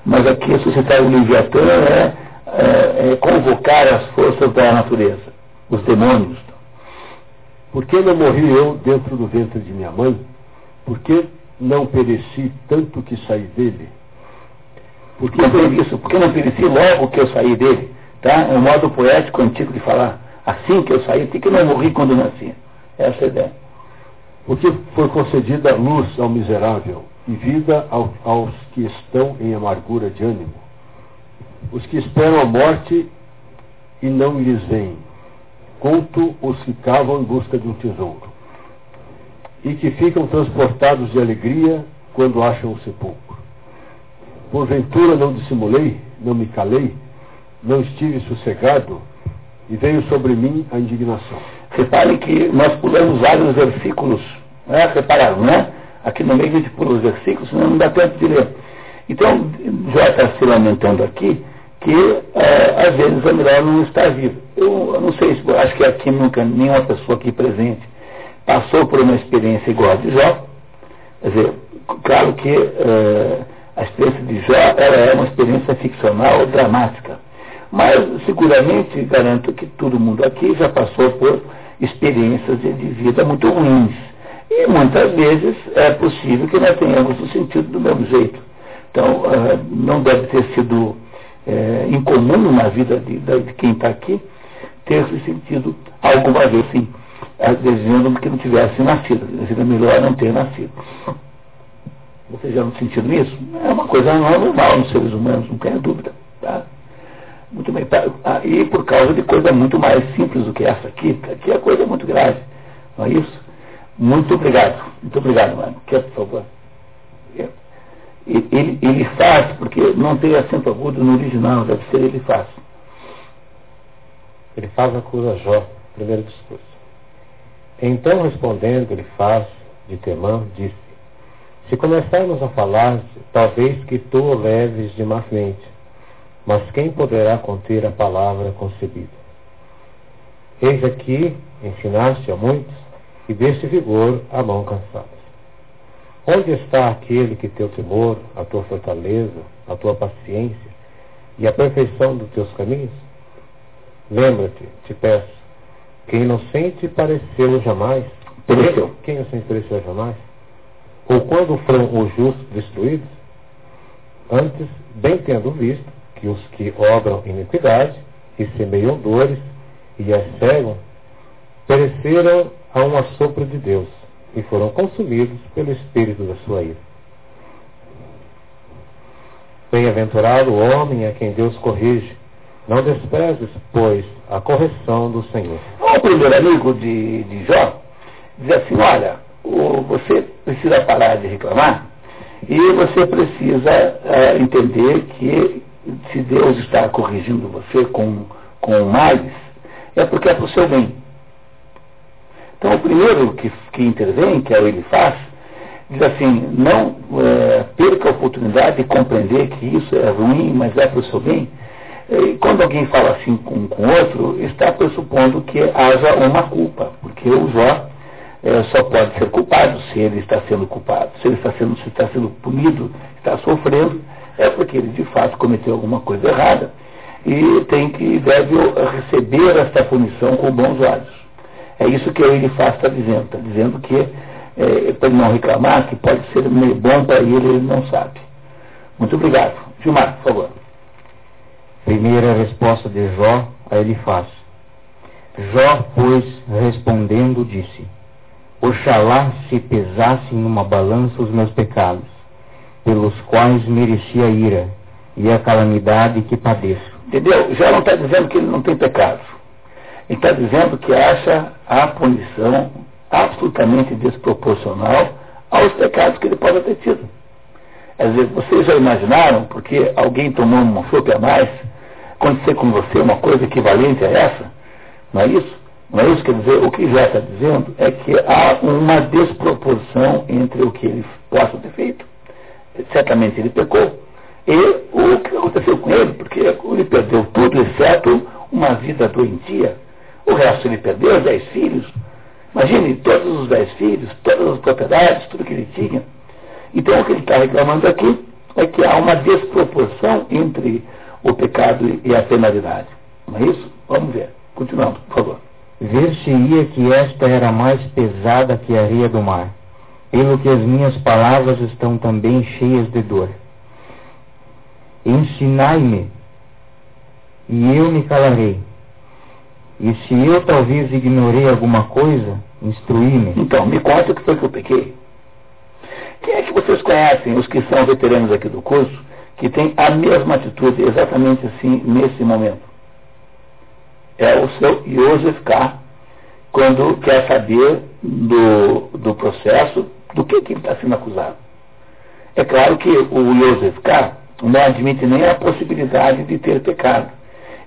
mas aqui suscitar o Leviatã é, é, é convocar as forças da natureza, os demônios. Por que não morri eu dentro do ventre de minha mãe? Por que não pereci tanto que saí dele? Por que não isso? Por que não pereci logo que eu saí dele? Tá? É um modo poético antigo de falar. Assim que eu saí, por que não morri quando nasci? Essa é a ideia. Porque foi concedida luz ao miserável e vida ao, aos que estão em amargura de ânimo. Os que esperam a morte e não lhes vem, conto os que cavam em busca de um tesouro, e que ficam transportados de alegria quando acham o sepulcro. Porventura não dissimulei, não me calei, não estive sossegado, e veio sobre mim a indignação. Reparem que nós pulamos vários versículos, né? repararam, né? Aqui no meio a gente pula os versículos, senão não dá tempo de ler. Então, já está se lamentando aqui que é, às vezes é melhor não estar vivo. Eu, eu não sei, se, acho que aqui nunca nenhuma pessoa aqui presente passou por uma experiência igual a de Jó. Quer dizer, claro que é, a experiência de Jó ela é uma experiência ficcional dramática. Mas seguramente garanto que todo mundo aqui já passou por experiências de, de vida muito ruins. E muitas vezes é possível que nós tenhamos o sentido do mesmo jeito. Então, uh, não deve ter sido é, incomum na vida de, de quem está aqui ter se sentido alguma vez sim, desejando que não tivesse nascido. Seria melhor não ter nascido. Vocês já não sentido isso? É uma coisa normal nos seres humanos, não tenha dúvida. Tá? Muito bem. Ah, e por causa de coisa muito mais simples do que essa aqui, aqui é coisa muito grave. Não é isso? Muito obrigado. Muito obrigado, mano. Quer, por favor? Ele, ele faz, porque não tem acento agudo no original, deve ser ele faz. Ele faz acusa Jó, primeiro discurso. Então, respondendo, ele faz, de Temã, disse: Se começarmos a falar, talvez que tu o leves de má mente mas quem poderá conter a palavra concebida? Eis aqui, ensinaste a muitos, e deste vigor a mão cansada. Onde está aquele que teu temor, a tua fortaleza, a tua paciência e a perfeição dos teus caminhos? Lembra-te, te peço, que inocente pareceu jamais. Pereceu. Quem inocente pareceu jamais? Ou quando foram os justos destruídos? Antes, bem tendo visto, que os que obram iniquidade e semeiam dores e as cegam, pereceram a um assopro de Deus e foram consumidos pelo espírito da sua ira. Bem-aventurado o homem a quem Deus corrige. Não desprezes, pois, a correção do Senhor. O primeiro amigo de, de Jó diz assim, olha, você precisa parar de reclamar e você precisa é, entender que se Deus está corrigindo você com, com males, é porque é para o seu bem. Então, o primeiro que, que intervém, que é o ele faz, diz assim: não é, perca a oportunidade de compreender que isso é ruim, mas é para o seu bem. E quando alguém fala assim com o outro, está pressupondo que haja uma culpa, porque o Jó é, só pode ser culpado se ele está sendo culpado, se ele está sendo, se está sendo punido, está sofrendo, é porque ele de fato cometeu alguma coisa errada e tem que deve receber esta punição com bons olhos. É isso que ele faz está dizendo, está dizendo que é, para ele não reclamar, que pode ser meio bom para ele, ele não sabe. Muito obrigado. Gilmar, por favor. Primeira resposta de Jó a ele faz. Jó, pois, respondendo, disse: Oxalá se pesassem numa balança os meus pecados pelos quais mereci a ira e a calamidade que padeço. Entendeu? Já não está dizendo que ele não tem pecado. Ele está dizendo que acha a punição absolutamente desproporcional aos pecados que ele pode ter tido. Às vezes, vocês já imaginaram, porque alguém tomou uma sopa a mais, acontecer com você uma coisa equivalente a essa? Não é isso? Não é isso? Quer dizer, o que já está dizendo é que há uma desproporção entre o que ele possa ter feito certamente ele pecou. E o que aconteceu com ele, porque ele perdeu tudo, exceto uma vida doentia. O resto ele perdeu, dez filhos. Imagine todos os dez filhos, todas as propriedades, tudo que ele tinha. Então o que ele está reclamando aqui é que há uma desproporção entre o pecado e a penalidade. Não é isso? Vamos ver. Continuando, por favor. Ver-se-ia que esta era mais pesada que a areia do mar pelo que as minhas palavras estão também cheias de dor. Ensinai-me, e eu me calarei. E se eu talvez ignorei alguma coisa, instruí-me. Então, me conta o que foi que eu pequei. Quem é que vocês conhecem, os que são veteranos aqui do curso, que tem a mesma atitude exatamente assim nesse momento? É o seu Joseph K., quando quer saber do, do processo, do que, que ele está sendo acusado. É claro que o Joseph K. não admite nem a possibilidade de ter pecado.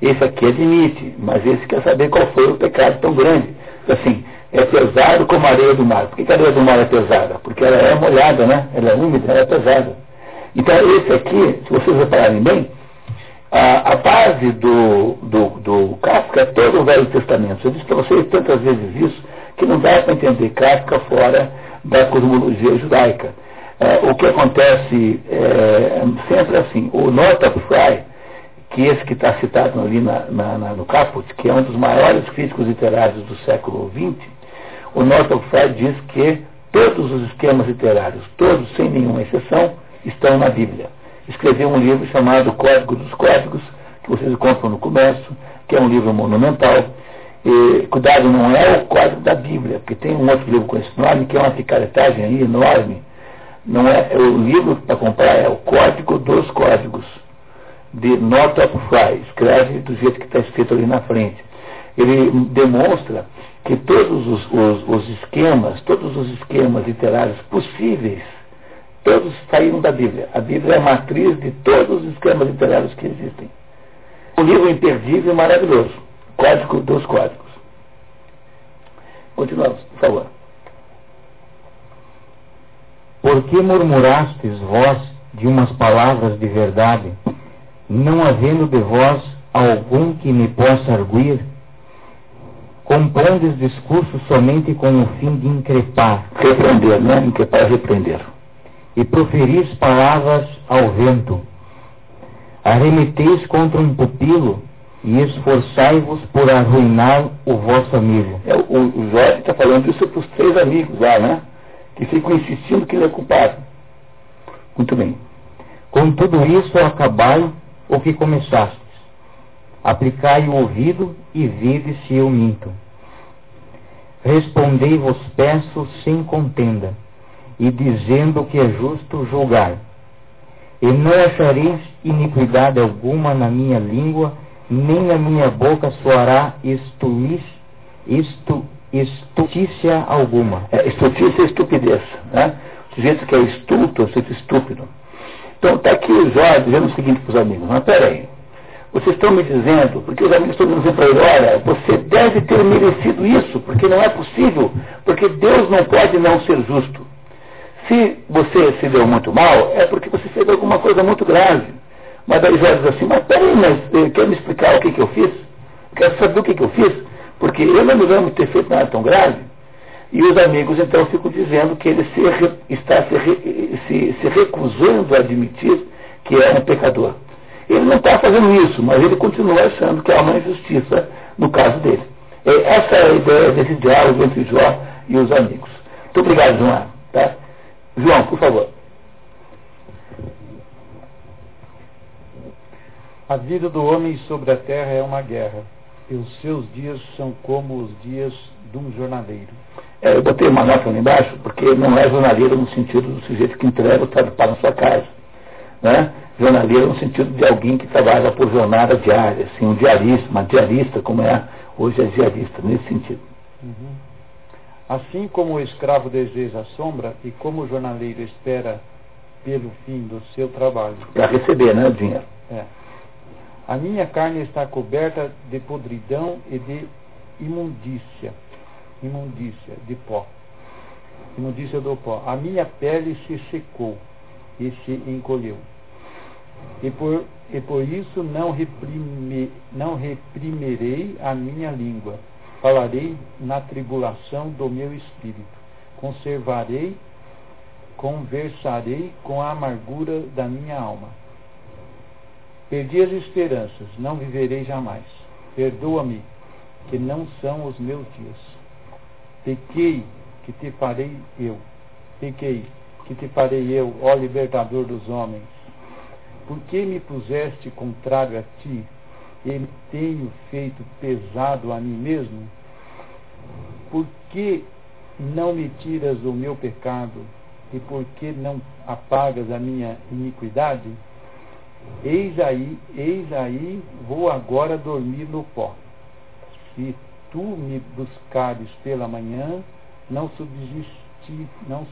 Esse aqui admite, mas esse quer saber qual foi o pecado tão grande. Assim, é pesado como a areia do mar. Por que a areia do mar é pesada? Porque ela é molhada, né? Ela é úmida, ela é pesada. Então, esse aqui, se vocês repararem bem, a, a base do, do, do Kafka é todo o Velho Testamento. Eu disse para vocês tantas vezes isso, que não dá para entender Kafka fora da cosmologia judaica. É, o que acontece é sempre assim, o Northrop Frye, que esse que está citado ali na, na, na, no Caput, que é um dos maiores críticos literários do século XX, o Northrop Frye diz que todos os esquemas literários, todos sem nenhuma exceção, estão na Bíblia escreveu um livro chamado Código dos Códigos, que vocês encontram no comércio, que é um livro monumental. E, cuidado, não é o código da Bíblia, porque tem um outro livro com esse nome, que é uma picaretagem aí enorme. Não é, é o livro para comprar é o Código dos Códigos, de Northrop Frye. Escreve do jeito que está escrito ali na frente. Ele demonstra que todos os, os, os esquemas, todos os esquemas literários possíveis Todos saíram da Bíblia. A Bíblia é a matriz de todos os esquemas literários que existem. Um livro imperdível e maravilhoso. Código dos Códigos. Continuamos, por favor. Por que murmurastes vós de umas palavras de verdade, não havendo de vós algum que me possa arguir? Compondes discurso somente com o fim de increpar. Repreender, né? Increpar é repreender e proferis palavras ao vento. Arremeteis contra um pupilo e esforçai-vos por arruinar o vosso amigo. É, o, o Jorge está falando isso para os três amigos lá, né? Que ficam insistindo que ele é culpado. Muito bem. Com tudo isso, acabai o que começastes. Aplicai o ouvido e vede se eu minto. Respondei-vos peço sem contenda e dizendo que é justo julgar. E não achareis iniquidade alguma na minha língua, nem na minha boca soará estuis, estu, estutícia alguma. É, estutícia é estupidez. Né? O sujeito que é estulto é estúpido. Então está aqui o Jorge dizendo o seguinte para os amigos, mas peraí, vocês estão me dizendo, porque os amigos estão me dizendo para ele, olha, você deve ter merecido isso, porque não é possível, porque Deus não pode não ser justo. Se você se deu muito mal, é porque você fez alguma coisa muito grave. Mas daí Jó diz assim, mas peraí, mas eh, quer me explicar o que, que eu fiz? Quer saber o que, que eu fiz? Porque eu não me lembro de ter feito nada tão grave. E os amigos então ficam dizendo que ele se, está se, se, se recusando a admitir que é um pecador. Ele não está fazendo isso, mas ele continua achando que há uma injustiça no caso dele. Essa é a ideia desse diálogo entre Jó e os amigos. Muito obrigado, João. Tá? João, por favor. A vida do homem sobre a terra é uma guerra, e os seus dias são como os dias de um jornaleiro. É, eu botei uma nota ali embaixo, porque não é jornaleiro no sentido do sujeito que entrega o trabalho na sua casa. Né? Jornaleiro no sentido de alguém que trabalha por jornada diária, assim, um diarista, uma diarista, como é hoje é diarista, nesse sentido. Uhum. Assim como o escravo deseja a sombra e como o jornaleiro espera pelo fim do seu trabalho. Para receber, né, o dinheiro. É. A minha carne está coberta de podridão e de imundícia. Imundícia, de pó. Imundícia do pó. A minha pele se secou e se encolheu. E por, e por isso não, reprime, não reprimirei a minha língua falarei na tribulação do meu espírito, conservarei, conversarei com a amargura da minha alma. Perdi as esperanças, não viverei jamais. Perdoa-me, que não são os meus dias. Pequei, que te farei eu. Pequei, que te farei eu, ó libertador dos homens. Por que me puseste contrário a ti? e tenho feito pesado a mim mesmo? Por que não me tiras o meu pecado e por que não apagas a minha iniquidade? Eis aí, eis aí, vou agora dormir no pó. Se tu me buscares pela manhã, não subsistir, não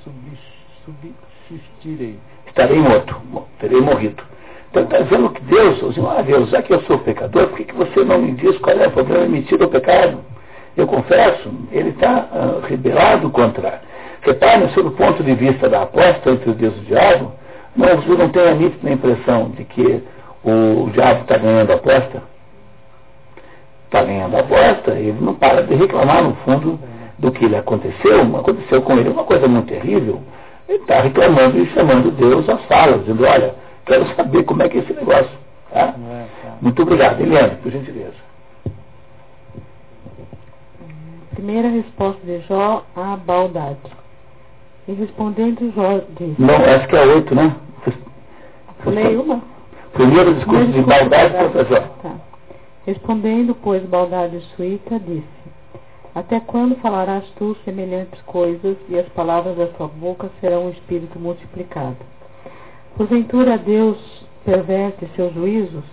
subsistirei. Estarei morto, terei morrido. Então está dizendo que Deus, assim, ah Deus, já que eu sou pecador, por que, que você não me diz qual é o problema? Me tira o pecado. Eu confesso, ele está uh, rebelado contra. Repare, sob o ponto de vista da aposta entre Deus e o diabo, não, você não tem a nítida impressão de que o diabo está ganhando a aposta? Está ganhando a aposta, ele não para de reclamar, no fundo, do que lhe aconteceu. Aconteceu com ele uma coisa muito terrível. Ele está reclamando e chamando Deus às falas, dizendo, olha, quero saber como é que é esse negócio. Tá? É, tá. Muito obrigado. Eliane, por gentileza. Primeira resposta de Jó à baldade. E respondendo Jó disse. Não, acho que é oito, né? Falei uma? Primeiro discurso de baldade, professor. Tá. Respondendo, pois, baldade suíta, disse: Até quando falarás tu semelhantes coisas e as palavras da tua boca serão um espírito multiplicado? Porventura Deus perverte seus juízos?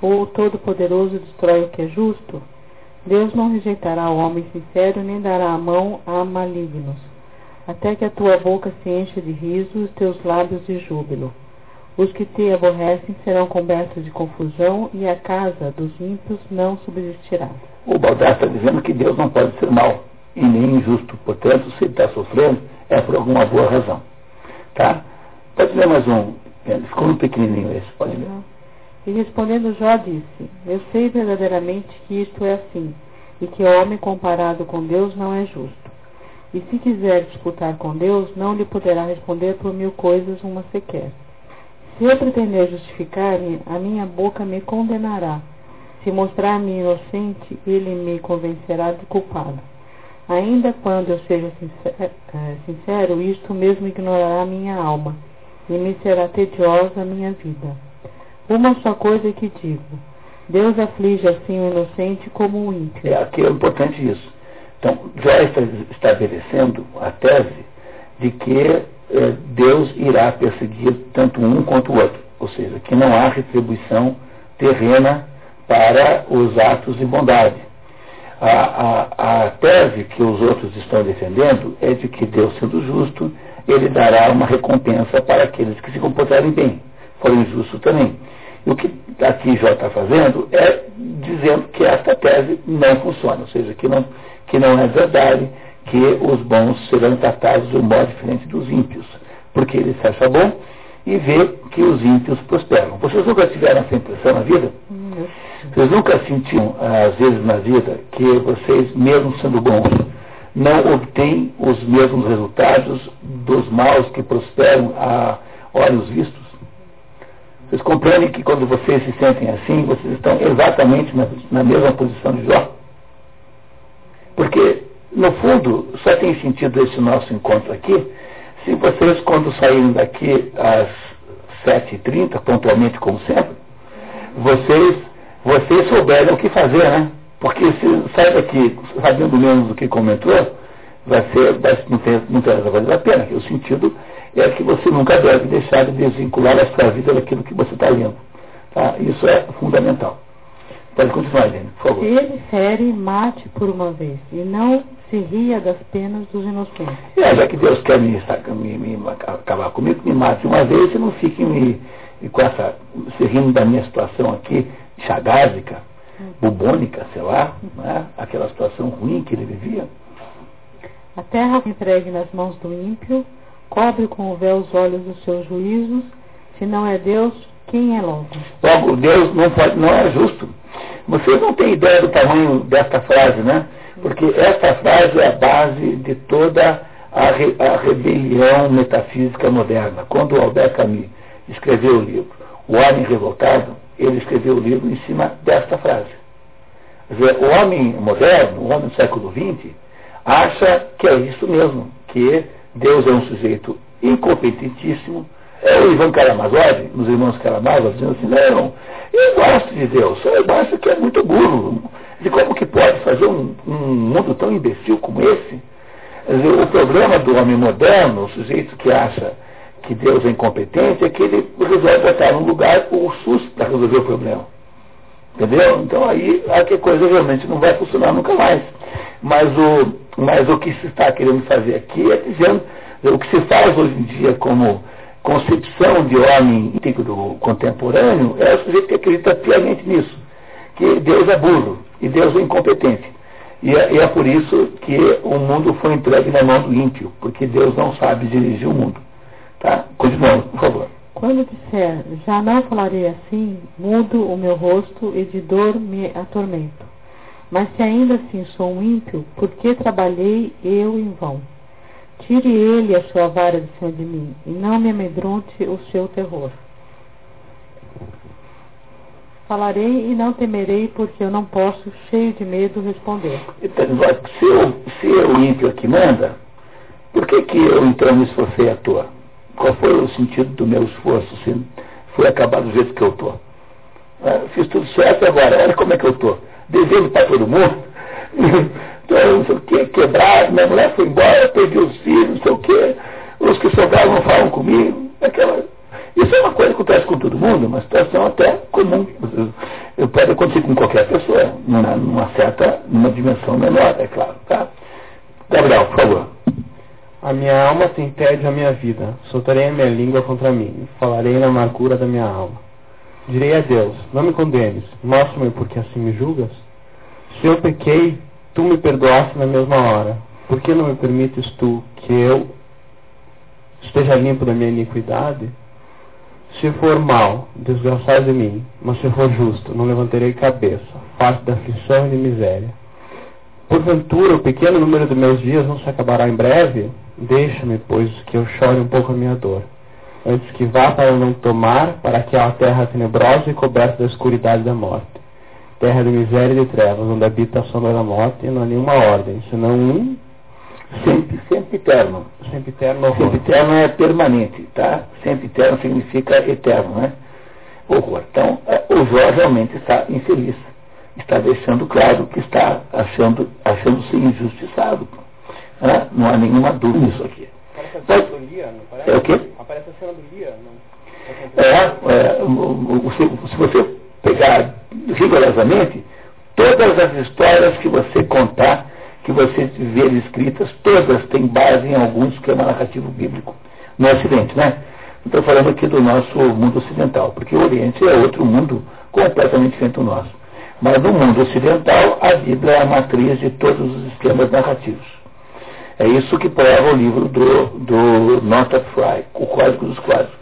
Ou o Todo-Poderoso destrói o que é justo? Deus não rejeitará o homem sincero, nem dará a mão a malignos, até que a tua boca se encha de riso e os teus lábios de júbilo. Os que te aborrecem serão cobertos de confusão, e a casa dos ímpios não subsistirá. O Baldar está dizendo que Deus não pode ser mau e nem injusto. Portanto, se ele está sofrendo, é por alguma boa razão. Tá? Pode ler mais um. Ficou um pequenininho esse, pode ler. E respondendo Jó disse: Eu sei verdadeiramente que isto é assim, e que o homem comparado com Deus não é justo. E se quiser disputar com Deus, não lhe poderá responder por mil coisas uma sequer. Se eu pretender justificar-me, a minha boca me condenará. Se mostrar-me inocente, ele me convencerá de culpado. Ainda quando eu seja sincero, eh, sincero, isto mesmo ignorará minha alma, e me será tediosa a minha vida. Uma só coisa que digo: Deus aflige assim o inocente como o ímpio. É, aqui é importante isso. Então, já está estabelecendo a tese de que eh, Deus irá perseguir tanto um quanto o outro. Ou seja, que não há retribuição terrena para os atos de bondade. A, a, a tese que os outros estão defendendo é de que Deus, sendo justo, ele dará uma recompensa para aqueles que se comportarem bem, forem justos também. O que aqui Jó está fazendo é dizendo que esta tese não funciona, ou seja, que não, que não é verdade que os bons serão tratados de um modo diferente dos ímpios, porque ele se acha bom e vê que os ímpios prosperam. Vocês nunca tiveram essa impressão na vida? Vocês nunca sentiram, às vezes na vida, que vocês, mesmo sendo bons, não obtêm os mesmos resultados dos maus que prosperam a olhos vistos? Vocês compreendem que quando vocês se sentem assim, vocês estão exatamente na, na mesma posição de Jó? Porque, no fundo, só tem sentido esse nosso encontro aqui se vocês, quando saírem daqui às 7h30, pontualmente como sempre, vocês, vocês souberem o que fazer, né? Porque se sai daqui sabendo menos do que comentou, vai ser, vai, não, tem, não tem valer a pena. O sentido é que você nunca deve deixar de desvincular a sua vida daquilo que você está lendo. Tá? Isso é fundamental. Pode continuar, Helene, por favor. Se ele fere, mate por uma vez, e não se ria das penas dos inocentes. É, já que Deus quer me, me, me acabar comigo, me mate uma vez e não fique me, com essa, se rindo da minha situação aqui, chagásica, hum. bubônica, sei lá, né? aquela situação ruim que ele vivia. A terra entregue nas mãos do ímpio, cobre com o véu os olhos dos seus juízos, se não é Deus, quem é logo? Logo, Deus não, pode, não é justo. Vocês não têm ideia do tamanho desta frase, né? Porque esta frase é a base de toda a, re, a rebelião metafísica moderna. Quando Albert Camus escreveu o livro O Homem Revoltado, ele escreveu o livro em cima desta frase. Dizer, o homem moderno, o homem do século XX, acha que é isso mesmo, que Deus é um sujeito incompetentíssimo, É o Ivan Karamazov, os irmãos Karamazov, dizendo assim, não, eu gosto de Deus, eu acho que é muito burro. De como que pode fazer um, um mundo tão imbecil como esse? O problema do homem moderno, o sujeito que acha que Deus é incompetente, é que ele resolve botar num lugar o SUS para resolver o problema. Entendeu? Então aí a coisa realmente não vai funcionar nunca mais. Mas o, mas o que se está querendo fazer aqui é dizendo o que se faz hoje em dia como concepção de homem íntegro contemporâneo é o sujeito que acredita piamente nisso, que Deus é burro e Deus é incompetente. E é, e é por isso que o mundo foi entregue na mão do ímpio, porque Deus não sabe dirigir o mundo. Tá? Continuamos, por favor. Quando disser, já não falarei assim, mudo o meu rosto e de dor me atormento. Mas se ainda assim sou um ímpio, por que trabalhei eu em vão? Tire ele a sua vara de cima de mim, e não me amedronte o seu terror. Falarei e não temerei, porque eu não posso, cheio de medo, responder. Então, se, eu, se eu ímpio aqui manda, por que, que eu então me esforcei à toa? Qual foi o sentido do meu esforço se foi acabar do jeito que eu estou? Ah, fiz tudo certo agora, olha como é que eu estou. Devendo para todo mundo. [LAUGHS] então, não sei o que, quebrado, minha mulher foi embora, perdi os filhos, não sei o que, os que sobraram não falam comigo. Aquela... Isso é uma coisa que acontece com todo mundo, uma situação até comum. Pode acontecer com qualquer pessoa, numa, numa certa, numa dimensão menor, é claro. Tá? Gabriel, por favor. A minha alma tem tédio à minha vida. Soltarei a minha língua contra mim. Falarei na amargura da minha alma. Direi a Deus: Não me condenes. Mostra-me porque assim me julgas. Se eu pequei, tu me perdoaste na mesma hora. Por que não me permites tu que eu esteja limpo da minha iniquidade? Se for mal, desgraçado de mim, mas se for justo, não levantarei cabeça, face da aflição e de miséria. Porventura, o pequeno número de meus dias não se acabará em breve? Deixa-me, pois, que eu chore um pouco a minha dor, antes que vá para não tomar, para aquela terra tenebrosa e coberta da escuridade da morte. Terra de miséria e de trevas, onde habita a sombra da morte, e não há nenhuma ordem, senão um sempre, sempre eterno. Sempre eterno horror. Sempre eterno é permanente, tá? Sempre eterno significa eterno, né? Horror. Então, é, o Jó realmente está infeliz. Está deixando claro que está achando, achando-se injustiçado. Né? Não há nenhuma dúvida nisso aqui. Parece a? É o quê? Aparece a cena do Lia, não? É, é se você pegar rigorosamente, todas as histórias que você contar, que você ver escritas, todas têm base em algum esquema narrativo bíblico. No Ocidente, né? Estou falando aqui do nosso mundo ocidental, porque o Oriente é outro mundo completamente diferente do nosso. Mas no mundo ocidental, a Bíblia é a matriz de todos os esquemas narrativos. É isso que prova o livro do, do Northrop Frye, o Código dos Quadros.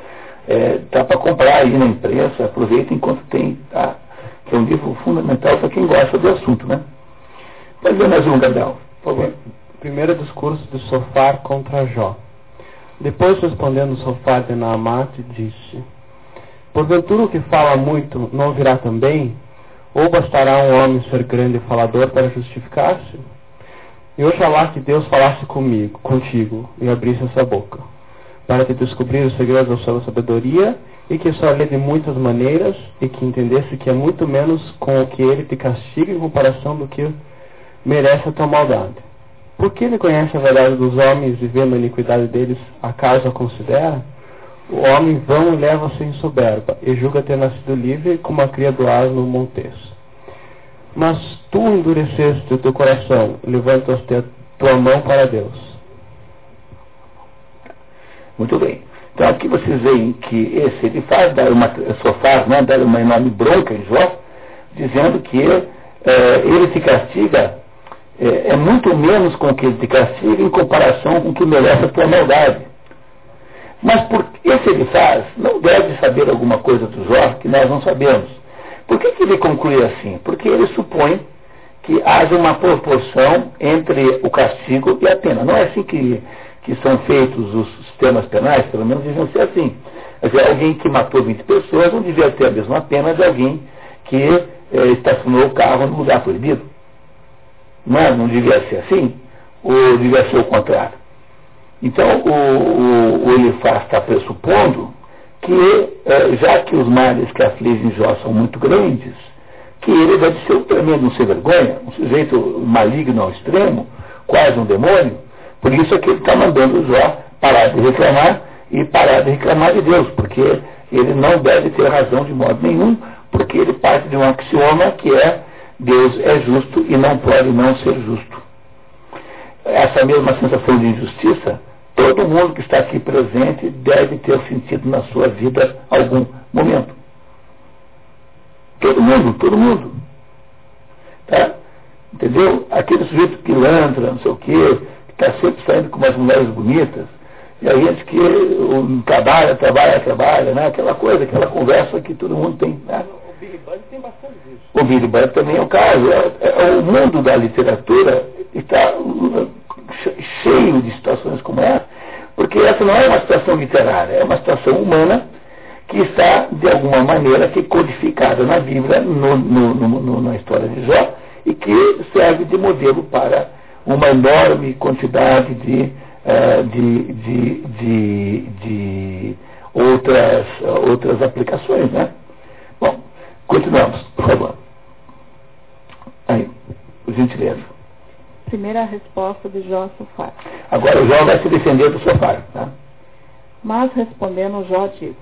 É, dá para comprar aí na imprensa, aproveita enquanto tem, tá? que é um livro fundamental para quem gosta do assunto, né? Pode ver mais um, Gabriel, por favor. Primeiro discurso de Sofar contra Jó. Depois, respondendo Sofar de Naamat, disse: Porventura o que fala muito não virá também? Ou bastará um homem ser grande falador para justificar-se? E oxalá que Deus falasse comigo, contigo, e abrisse essa boca, para te descobrir os segredos da sua sabedoria, e que só lê de muitas maneiras, e que entendesse que é muito menos com o que ele te castiga em comparação do que merece a tua maldade. Porque ele conhece a verdade dos homens e vendo a iniquidade deles, acaso a considera? O homem vão leva-se em soberba, e julga ter nascido livre como a cria do asno montes. Mas tu endureceste o teu coração, levantaste a tua mão para Deus. Muito bem. Então aqui vocês veem que esse ele faz dar uma sofá, né, dar uma enorme bronca em Jó, dizendo que é, ele te castiga é, é, muito menos com o que ele te castiga em comparação com o que merece a tua maldade. Mas por esse ele faz, não deve saber alguma coisa do Jó que nós não sabemos. Por que, que ele conclui assim? Porque ele supõe que haja uma proporção entre o castigo e a pena. Não é assim que, que são feitos os sistemas penais, pelo menos deviam ser assim. Dizer, alguém que matou 20 pessoas não devia ter a mesma pena de alguém que eh, estacionou o carro no lugar proibido. Não, é? não devia ser assim? Ou devia ser o contrário? Então, o, o, o está pressupondo que, eh, já que os males que afligem Jó são muito grandes, que ele deve ser um tremendo sem vergonha, um sujeito maligno ao extremo, quase um demônio. Por isso é que ele está mandando Jó parar de reclamar e parar de reclamar de Deus, porque ele não deve ter razão de modo nenhum, porque ele parte de um axioma que é Deus é justo e não pode não ser justo. Essa mesma sensação de injustiça, todo mundo que está aqui presente deve ter sentido na sua vida algum momento. Todo mundo, todo mundo. Tá? Entendeu? Aquele sujeito pilantra, não sei o quê, que está sempre saindo com umas mulheres bonitas, e a gente que um, trabalha, trabalha, trabalha, né? aquela coisa, aquela conversa que todo mundo tem. Né? O Billy Budd tem bastante disso. O Billy Budd também é o caso. É, é, o mundo da literatura está cheio de situações como essa, porque essa não é uma situação literária, é uma situação humana que está, de alguma maneira, que codificada na Bíblia, no, no, no, na história de Jó, e que serve de modelo para uma enorme quantidade de, uh, de, de, de, de, outras, outras aplicações. Né? Bom, continuamos, por favor. Aí, gentileza. Primeira resposta de Jó Sofá. Agora o Jó vai se defender do sofá. Tá? Mas respondendo Jó disse,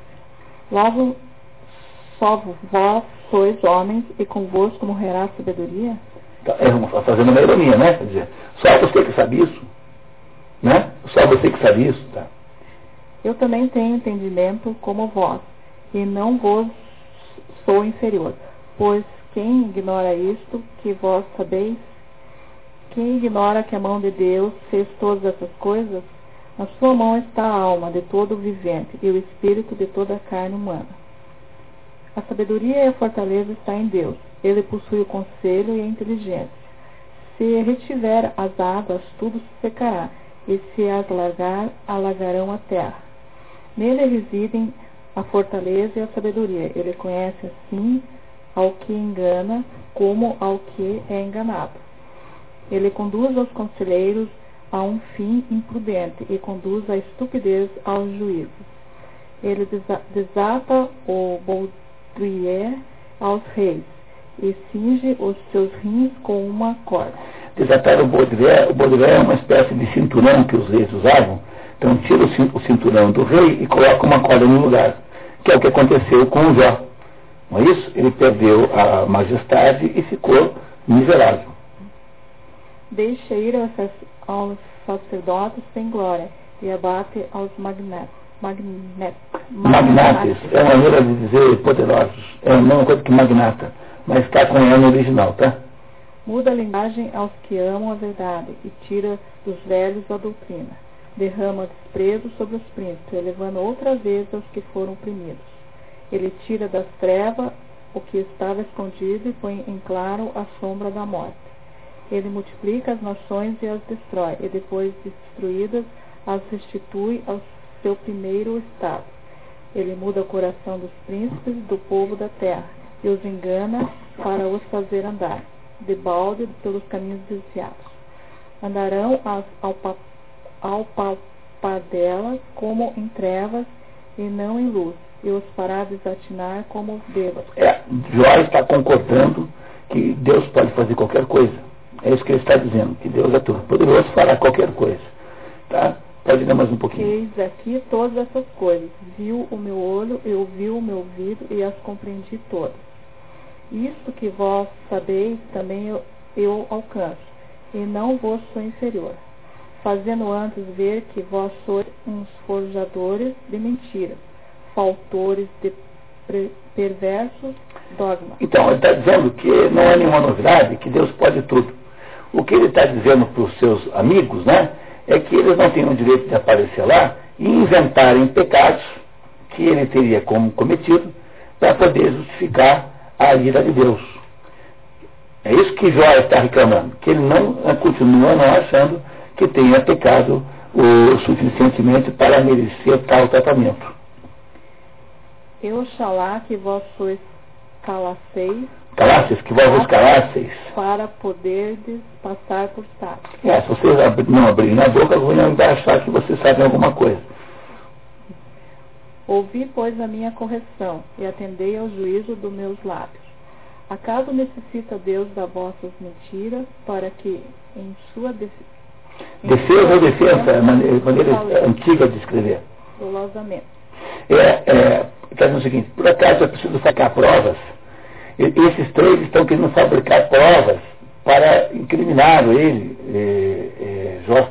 Logo, só vós sois homens e convosco morrerá a sabedoria? Tá, é, fazendo uma ironia, né? Quer dizer, só você que sabe isso. Né? Só você que sabe isso. Tá? Eu também tenho entendimento como vós, e não vos sou inferior. Pois quem ignora isto que vós sabeis? Quem ignora que a mão de Deus fez todas essas coisas? Na sua mão está a alma de todo o vivente e o espírito de toda a carne humana. A sabedoria e a fortaleza está em Deus. Ele possui o conselho e a inteligência. Se retiver as águas, tudo se secará, e se as largar, alagarão a terra. Nele residem a fortaleza e a sabedoria. Ele conhece assim ao que engana como ao que é enganado. Ele conduz aos conselheiros a um fim imprudente e conduz a estupidez aos juízos. Ele desata o baudrier aos reis e cinge os seus rins com uma corda. Desatar o baudrier, o baudrier é uma espécie de cinturão que os reis usavam. Então tira o cinturão do rei e coloca uma corda no lugar, que é o que aconteceu com o Jó. Não é isso? Ele perdeu a majestade e ficou miserável. Deixa ir aos sacerdotes sem glória e abate aos magnates. Magnet, magnates é uma maneira de dizer poderosos. É a mesma coisa que magnata, mas está com o original, tá? Muda a linguagem aos que amam a verdade e tira dos velhos a doutrina. Derrama desprezo sobre os príncipes, elevando outra vez aos que foram oprimidos. Ele tira das trevas o que estava escondido e põe em claro a sombra da morte. Ele multiplica as nações e as destrói, e depois de destruídas, as restitui ao seu primeiro estado. Ele muda o coração dos príncipes do povo da terra, e os engana para os fazer andar, de balde pelos caminhos desviados. Andarão ao, ao palpadela como em trevas e não em luz, e os fará desatinar como bêbados. É, Jó está concordando que Deus pode fazer qualquer coisa é isso que ele está dizendo, que Deus é todo poderoso fará qualquer coisa. Tá? Pode ler mais um pouquinho. Eis aqui todas essas coisas. Viu o meu olho, eu vi o meu ouvido e as compreendi todas. Isto que vós sabeis, também eu, eu alcanço, e não vos sou inferior. Fazendo antes ver que vós sois uns forjadores de mentiras, faltores de perversos dogmas. Então, ele está dizendo que não é nenhuma novidade, que Deus pode tudo. O que ele está dizendo para os seus amigos, né, é que eles não têm o direito de aparecer lá e inventarem pecados que ele teria como cometido para poder justificar a ira de Deus. É isso que Jó está reclamando, que ele não continua não achando que tenha pecado o suficientemente para merecer tal tratamento. Eu xalá que vós sois calaceis calasses, que vós vos calasseis. Para poder passar por sábio. É, se vocês não abrirem a boca, vão achar que vocês sabem alguma coisa. Ouvi, pois, a minha correção e atendei ao juízo dos meus lábios. Acaso necessita Deus da vossas mentiras para que em sua Defesa sua ou defesa, é maneira, maneira Falei. antiga de escrever. dolosamente? É, é, está dizendo o seguinte, por acaso é preciso sacar provas? Esses três estão querendo fabricar provas para incriminar ele, é, é, Jó.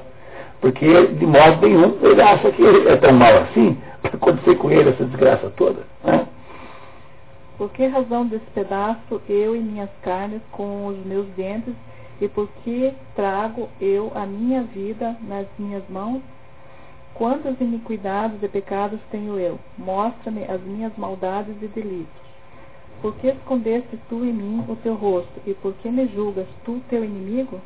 Porque, de modo nenhum, ele acha que ele é tão mal assim [LAUGHS] para acontecer com ele essa desgraça toda. Né? Por que razão despedaço eu e minhas carnes com os meus dentes, e por que trago eu a minha vida nas minhas mãos? Quantas iniquidades e pecados tenho eu? Mostra-me as minhas maldades e delitos. Por que escondeste tu em mim o teu rosto, e por que me julgas tu teu inimigo?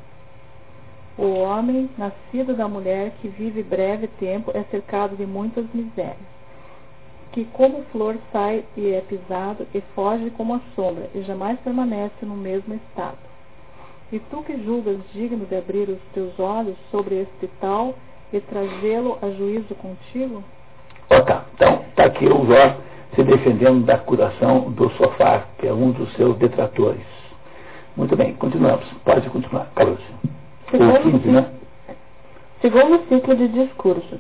O homem, nascido da mulher, que vive breve tempo, é cercado de muitas misérias que como flor sai e é pisado e foge como a sombra e jamais permanece no mesmo estado. E tu que julgas digno de abrir os teus olhos sobre este tal e trazê-lo a juízo contigo? Ó, tá. Então, está aqui o Jó se defendendo da curação do sofá, que é um dos seus detratores. Muito bem, continuamos. Pode continuar, Carlos. O Segundo 15, né? Segundo ciclo de discursos.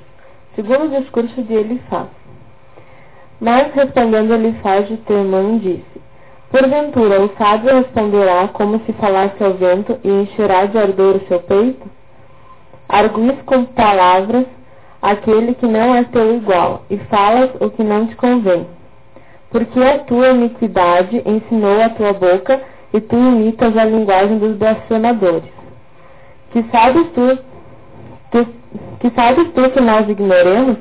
Segundo o discurso de Elifaz. Mas respondendo Elifaz de irmão disse: Porventura o sábio responderá como se falasse ao vento e encherá de ardor o seu peito? Arguis com palavras aquele que não é teu igual, e falas o que não te convém. Porque a tua iniquidade ensinou a tua boca, e tu imitas a linguagem dos blasfemadores. Que sabes tu, tu que sabes tu que nós ignoremos?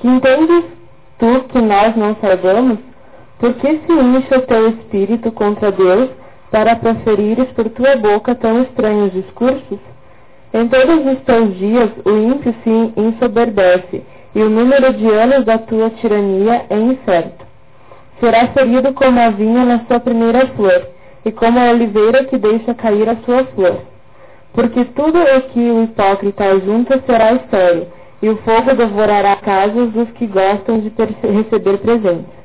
Que entendes tu que nós não saibamos? Por que se incha o teu espírito contra Deus para proferires por tua boca tão estranhos discursos? Em todos os teus dias o ímpio se ensoberbece, e o número de anos da tua tirania é incerto. Será ferido como a vinha na sua primeira flor, e como a oliveira que deixa cair a sua flor. Porque tudo o que o hipócrita ajunta será estéril, e o fogo devorará casas dos que gostam de receber presentes.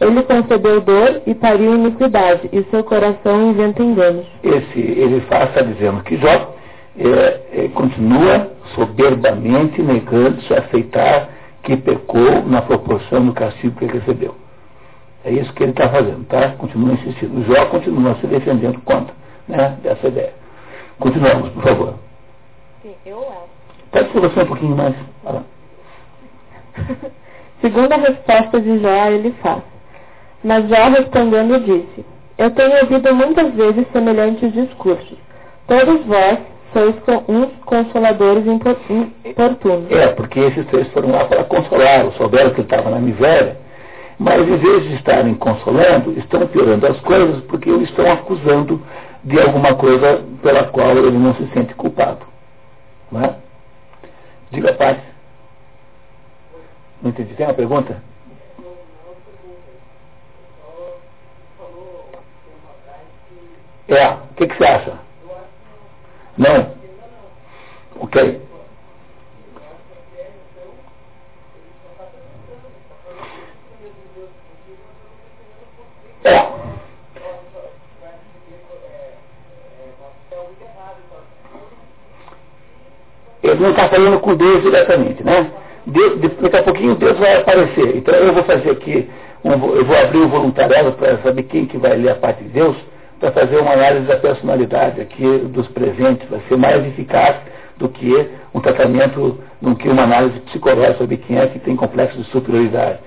Ele concebeu dor e pariu iniquidade, e seu coração inventa enganos. Esse, ele está dizendo que Jó é, é, continua soberbamente negando-se a aceitar que pecou na proporção do castigo que recebeu. É isso que ele está fazendo, tá? Continua insistindo. O Jó continua se defendendo contra né, dessa ideia. Continuamos, por favor. Sim, eu acho. Pode ser você um pouquinho mais. Fala. [LAUGHS] Segundo a resposta de Jó, ele faz. Mas Jó respondendo disse: Eu tenho ouvido muitas vezes semelhantes discursos. Todos vós sois com- uns consoladores impor- importunos. É, porque esses três foram lá para consolá-lo, souberam que ele estava na miséria, mas em vez de estarem consolando, estão piorando as coisas porque o estão acusando de alguma coisa pela qual ele não se sente culpado. Não é? Diga, Paz. Não entendi. Tem uma pergunta? É, o que, que você acha? Não? Ok. É. Ele não está falando com Deus diretamente, né? De- de- daqui a pouquinho Deus vai aparecer. Então eu vou fazer aqui, um eu vou abrir o voluntariado para saber quem que vai ler a parte de Deus, para fazer uma análise da personalidade aqui dos presentes. Vai ser mais eficaz do que um tratamento, do que uma análise psicológica sobre quem é que tem complexo de superioridade.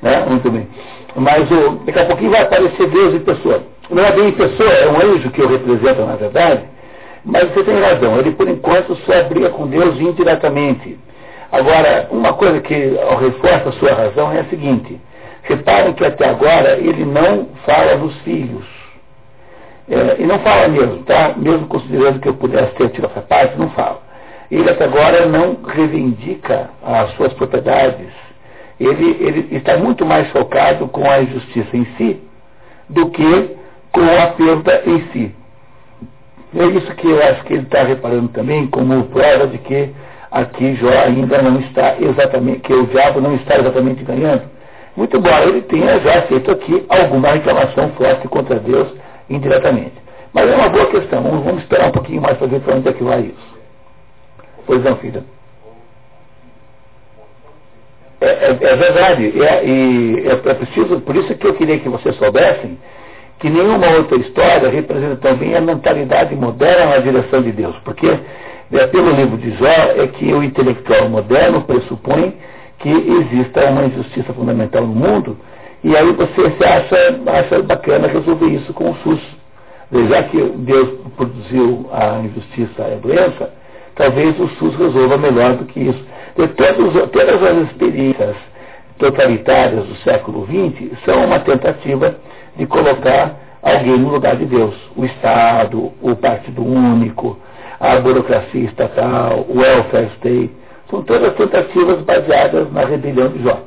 Né? Muito bem. Mas o, daqui a pouquinho vai aparecer Deus em pessoa. Não é bem em pessoa, é um anjo que eu represento, na verdade. Mas você tem razão, ele por enquanto só briga com Deus indiretamente. Agora, uma coisa que reforça a sua razão é a seguinte: reparem que até agora ele não fala dos filhos. É, e não fala mesmo, tá? Mesmo considerando que eu pudesse ter tido essa parte, não fala. Ele até agora não reivindica as suas propriedades. Ele, ele está muito mais focado com a injustiça em si do que com a perda em si. É isso que eu acho que ele está reparando também como prova de que aqui Jó ainda não está exatamente, que o diabo não está exatamente ganhando. Muito embora ele tenha já feito aqui alguma reclamação forte contra Deus indiretamente. Mas é uma boa questão. Vamos, esperar um pouquinho mais para ver para onde é que vai isso. Pois não, filha. É, é, é verdade. É, e é, é preciso, por isso que eu queria que vocês soubessem que nenhuma outra história representa também a mentalidade moderna na direção de Deus. Porque é, pelo livro de Jó é que o intelectual moderno pressupõe que exista uma injustiça fundamental no mundo e aí você se acha, acha bacana resolver isso com o SUS. Já que Deus produziu a injustiça e a doença, talvez o SUS resolva melhor do que isso. E todos, todas as experiências totalitárias do século XX são uma tentativa de colocar alguém no lugar de Deus. O Estado, o Partido Único, a burocracia estatal, o welfare state, são todas tentativas baseadas na rebelião de Jó.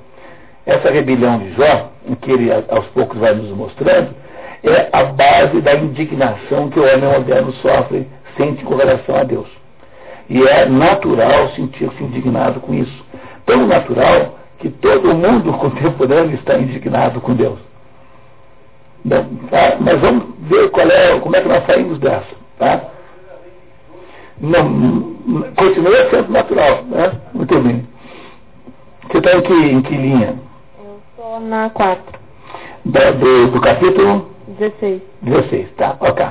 Essa rebelião de Jó, em que ele aos poucos vai nos mostrando, é a base da indignação que o homem moderno sofre, sente com relação a Deus. E é natural sentir-se indignado com isso. Tão natural que todo mundo [LAUGHS] contemporâneo está indignado com Deus. Bom, tá? Mas vamos ver qual é, como é que nós saímos dessa. Tá? Não, continua sendo natural. Né? Muito bem. Você está em que, em que linha? Eu estou na 4. Do, do, do capítulo? 16. 16, tá, ok.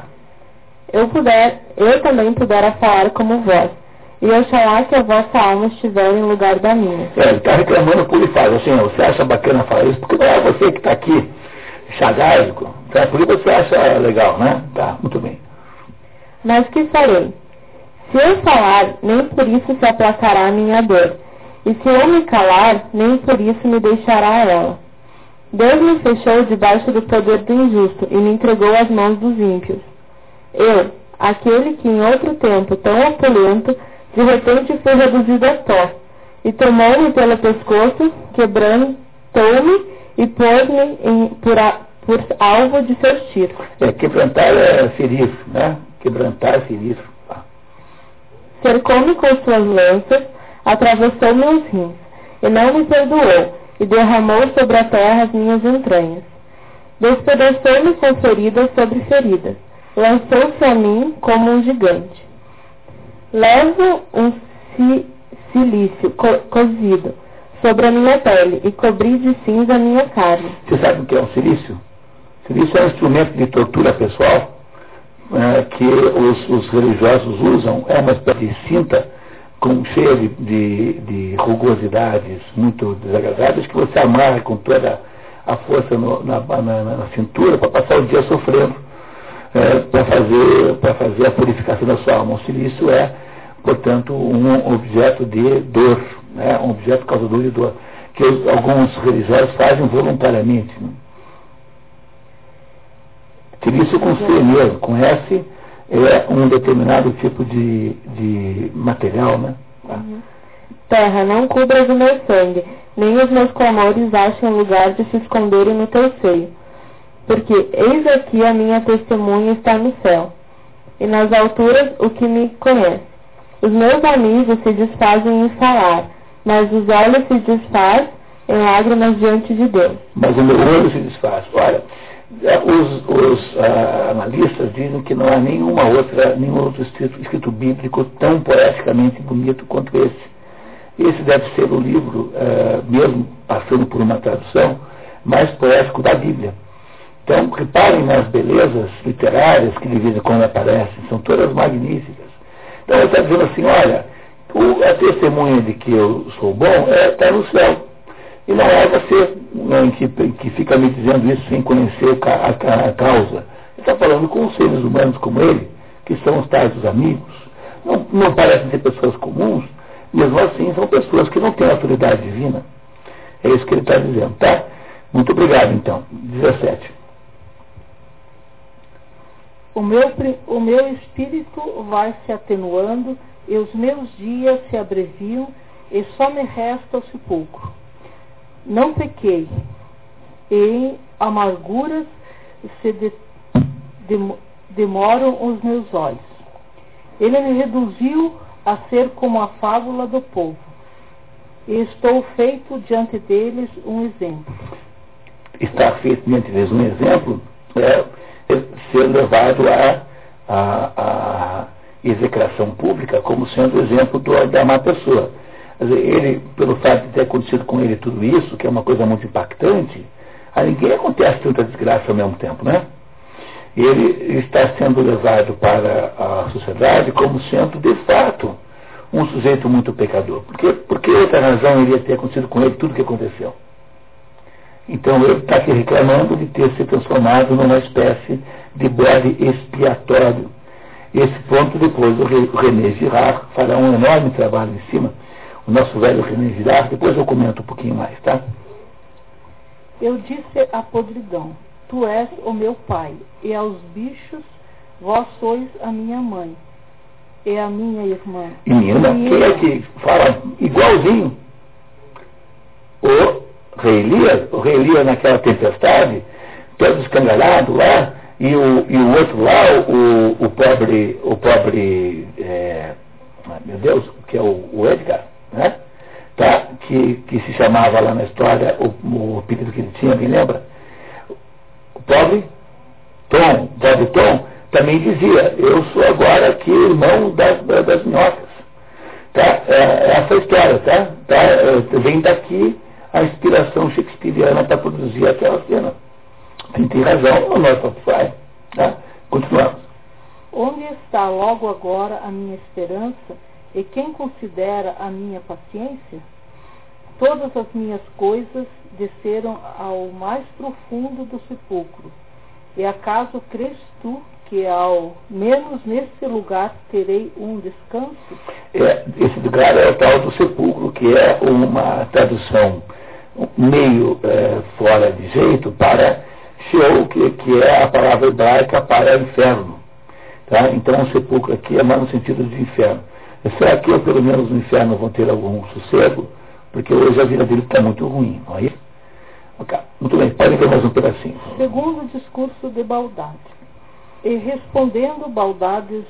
Eu puder, eu também pudera falar como vós, e oxalá que a vossa alma estiver em lugar da minha. É, ele está reclamando por ele fala assim, você acha bacana falar isso? Porque não é você que está aqui chagásico, tá? por isso você acha legal, né? Tá, muito bem. Mas que farei? Se eu falar, nem por isso se aplacará a minha dor, e se eu me calar, nem por isso me deixará ela. Deus me fechou debaixo do poder do injusto e me entregou às mãos dos ímpios. Eu, aquele que em outro tempo tão opulento, de repente fui reduzido a pó, e tomou-me pelo pescoço, quebrando-me e pôs-me por, a, por alvo de seus tiros. É, quebrantar é ferir, né? Quebrantar é ferir. Cercou-me com suas lanças, atravessou meus rins, e não me perdoou, e derramou sobre a terra as minhas entranhas. Despedaçou-me com feridas sobre feridas, lançou-se a mim como um gigante. Levo um silício co cozido sobre a minha pele e cobri de cinza a minha carne. Você sabe o que é um silício? Silício é um instrumento de tortura pessoal é, que os, os, religiosos usam. É uma espécie de cinta com, cheia de, de, de rugosidades muito desagradáveis que você amarra com toda a força no, na, na, na, cintura para passar o dia sofrendo, é, para fazer, fazer a purificação da sua alma. O silício é, portanto, um objeto de dor, né, um objeto causador de dor, que alguns religiosos fazem voluntariamente. Né? Silício com C mesmo, com S é um determinado tipo de, de material, né? Tá. Uhum. Terra, não cubras o meu sangue, nem os meus clamores achem lugar de se esconderem no teu seio. Porque eis aqui a minha testemunha está no céu, e nas alturas o que me conhece. Os meus amigos se desfazem em falar, mas os olhos se desfazem em lágrimas diante de Deus. Mas o meu olho se desfaz. Olha, os, os uh, analistas dizem que não há nenhuma outra, nenhum outro escrito, escrito, bíblico tão poeticamente bonito quanto esse. Esse deve ser o livro, uh, mesmo passando por uma tradução, mais poético da Bíblia. Então, reparem nas belezas literárias que de vez em quando aparecem, são todas magníficas. Então, ele está dizendo assim: olha, o, a testemunha de que eu sou bom está é, tá no céu. E não é você né, que, que fica me dizendo isso sem conhecer a, a, a causa. Ele está falando com seres humanos como ele, que são os tais amigos. Não, não parecem ser pessoas comuns, mesmo assim são pessoas que não têm autoridade divina. É isso que ele está dizendo, tá? Muito obrigado, então. 17. O meu, o meu espírito vai se atenuando e os meus dias se abreviam e só me resta o sepulcro não pequei, em amarguras se de, de, demoram os meus olhos. Ele me reduziu a ser como a fábula do povo, e estou feito diante deles um exemplo. está feito diante deles um exemplo, é, ser levado à a, execração pública como sendo exemplo do, da má pessoa. Ele, pelo fato de ter acontecido com ele tudo isso, que é uma coisa muito impactante, a ninguém acontece tanta desgraça ao mesmo tempo, né? Ele está sendo levado para a sociedade como sendo, de fato, um sujeito muito pecador. Porque, porque outra razão iria ter acontecido com ele tudo o que aconteceu. Então ele está aqui reclamando de ter se transformado numa espécie de bode expiatório. Esse ponto depois o René Girard fará um enorme trabalho em cima. O nosso velho René Girard, depois eu comento um pouquinho mais, tá? Eu disse à podridão, tu és o meu pai, e aos bichos, vós sois a minha mãe, e a minha irmã. E minha irmã, quem é que fala igualzinho? O rei Elias, o rei Elias naquela tempestade, todo escangalhado lá, e o, e o outro lá, o, o pobre, o pobre, é, meu Deus, que é o, o Edgar, né? Tá? Que, que se chamava lá na história, o, o apelido que ele tinha, me lembra? O pobre Tom, pobre Tom, também dizia, eu sou agora aqui irmão das, das minhocas. Tá? É, é essa história, tá? tá? É, vem daqui a inspiração shakespeariana para produzir aquela cena. Quem tem razão o nosso pai. Tá? Continuamos. Onde está logo agora a minha esperança e quem considera a minha paciência? Todas as minhas coisas desceram ao mais profundo do sepulcro. E acaso crês tu que ao menos nesse lugar terei um descanso? É, esse lugar é o tal do sepulcro, que é uma tradução meio é, fora de jeito para Sheol, que, que é a palavra hebraica para inferno. Tá? Então o sepulcro aqui é mais no sentido de inferno. Será que pelo menos no inferno, vou ter algum sossego? Porque hoje a vida dele está muito ruim, não é isso? Okay. Muito bem, pode ver mais um pedacinho. Segundo o discurso de Baldade. E respondendo Baldades,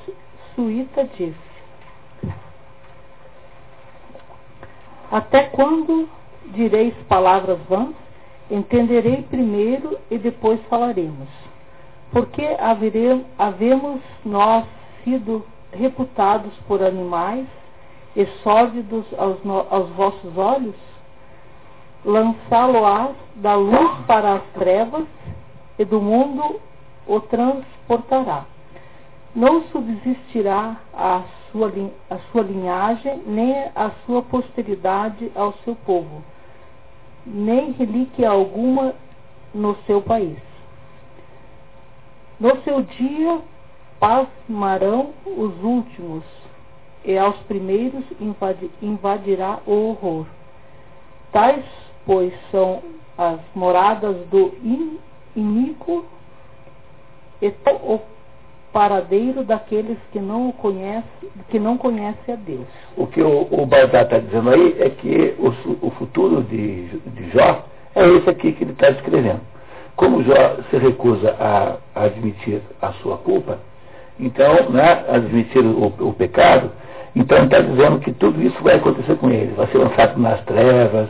Suíta disse: Até quando direis palavras vãs? Entenderei primeiro e depois falaremos. Porque haveremos, havemos nós sido reputados por animais e sórdidos aos, aos vossos olhos? Lançá-lo-ás da luz para as trevas e do mundo o transportará. Não subsistirá a sua, a sua linhagem, nem a sua posteridade ao seu povo, nem relíquia alguma no seu país. No seu dia pasmarão os últimos, e aos primeiros invadirá o horror. Tais, pois, são as moradas do iníquo e o paradeiro daqueles que não o conhece, que não conhece a Deus. O que o, o está dizendo aí é que o, o futuro de, de Jó é esse aqui que ele está descrevendo. Como Jó se recusa a, a admitir a sua culpa, então, né, admitir o, o pecado, então está dizendo que tudo isso vai acontecer com ele, vai ser lançado nas trevas,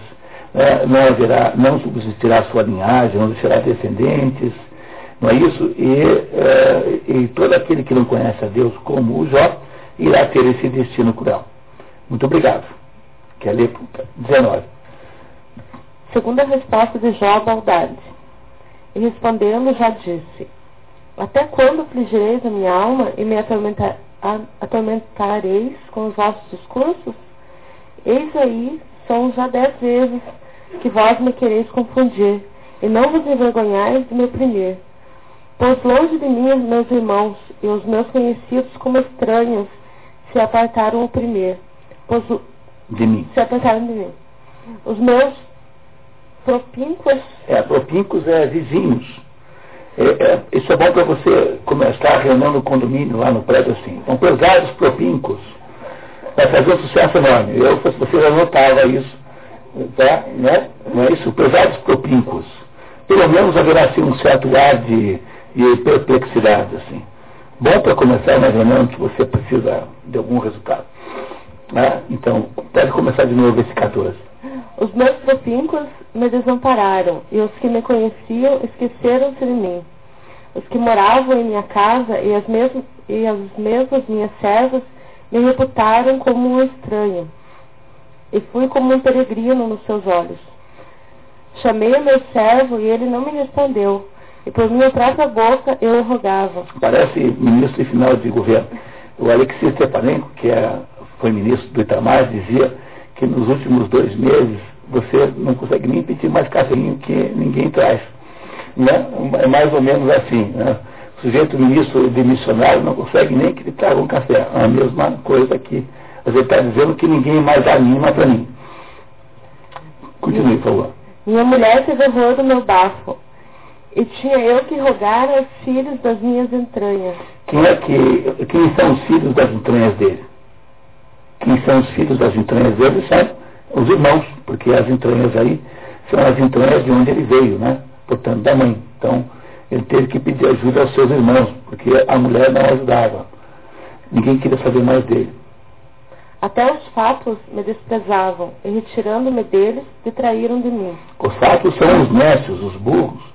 né, não haverá, não subsistirá sua linhagem, não deixará descendentes, não é isso? E, é, e todo aquele que não conhece a Deus como o Jó irá ter esse destino cruel. Muito obrigado. Quer ler 19. Segunda resposta de Jó a Baldade. E respondendo, já disse: Até quando afligireis a minha alma e me atormentar, atormentareis com os vossos discursos? Eis aí, são já dez vezes que vós me quereis confundir, e não vos envergonhais de me oprimir. Pois longe de mim os meus irmãos e os meus conhecidos como estranhos se apartaram o primeiro. Pois o, de mim. Se apartaram de mim. Os meus propíncos. É, propíncos é vizinhos. É, é, isso é bom para você começar a reunião no condomínio, lá no prédio assim. Então, pesados propíncos. Vai fazer um sucesso enorme. Eu, se você já notava isso. Tá? Né? Não é isso? Pesados propíncos. Pelo menos haverá assim, um certo ar de e perplexidade, assim. Bom para começar mais ou menos, você precisa de algum resultado. Né? Então, pode começar de novo esse 14. Os meus propíncos me desampararam, e os que me conheciam esqueceram-se de mim. Os que moravam em minha casa e as, mesmas, e as mesmas minhas servas me reputaram como um estranho, e fui como um peregrino nos seus olhos. Chamei o meu servo e ele não me respondeu, e por minha própria boca eu o rogava. Parece ministro de final de governo. O Alexis Stepanenko, que é, foi ministro do Itamar, dizia que nos últimos dois meses você não consegue nem pedir mais cafezinho que ninguém traz. Né? É mais ou menos assim. Né? O sujeito ministro de missionário não consegue nem que ele traga um café. É a mesma coisa aqui. Mas ele está dizendo que ninguém mais anima para mim. Continue, por favor. Minha mulher teve horror do meu bafo, e tinha eu que rogar aos filhos das minhas entranhas. Quem, é que, quem são os filhos das entranhas dele? Quem são os filhos das entranhas dele são os irmãos, porque as entranhas aí são as entranhas de onde ele veio, né? Portanto, da mãe. Então, ele teve que pedir ajuda aos seus irmãos, porque a mulher não ajudava. Ninguém queria saber mais dele. Até os fatos me desprezavam, e retirando-me deles, detraíram de mim. Os fatos são os nécios, os burros.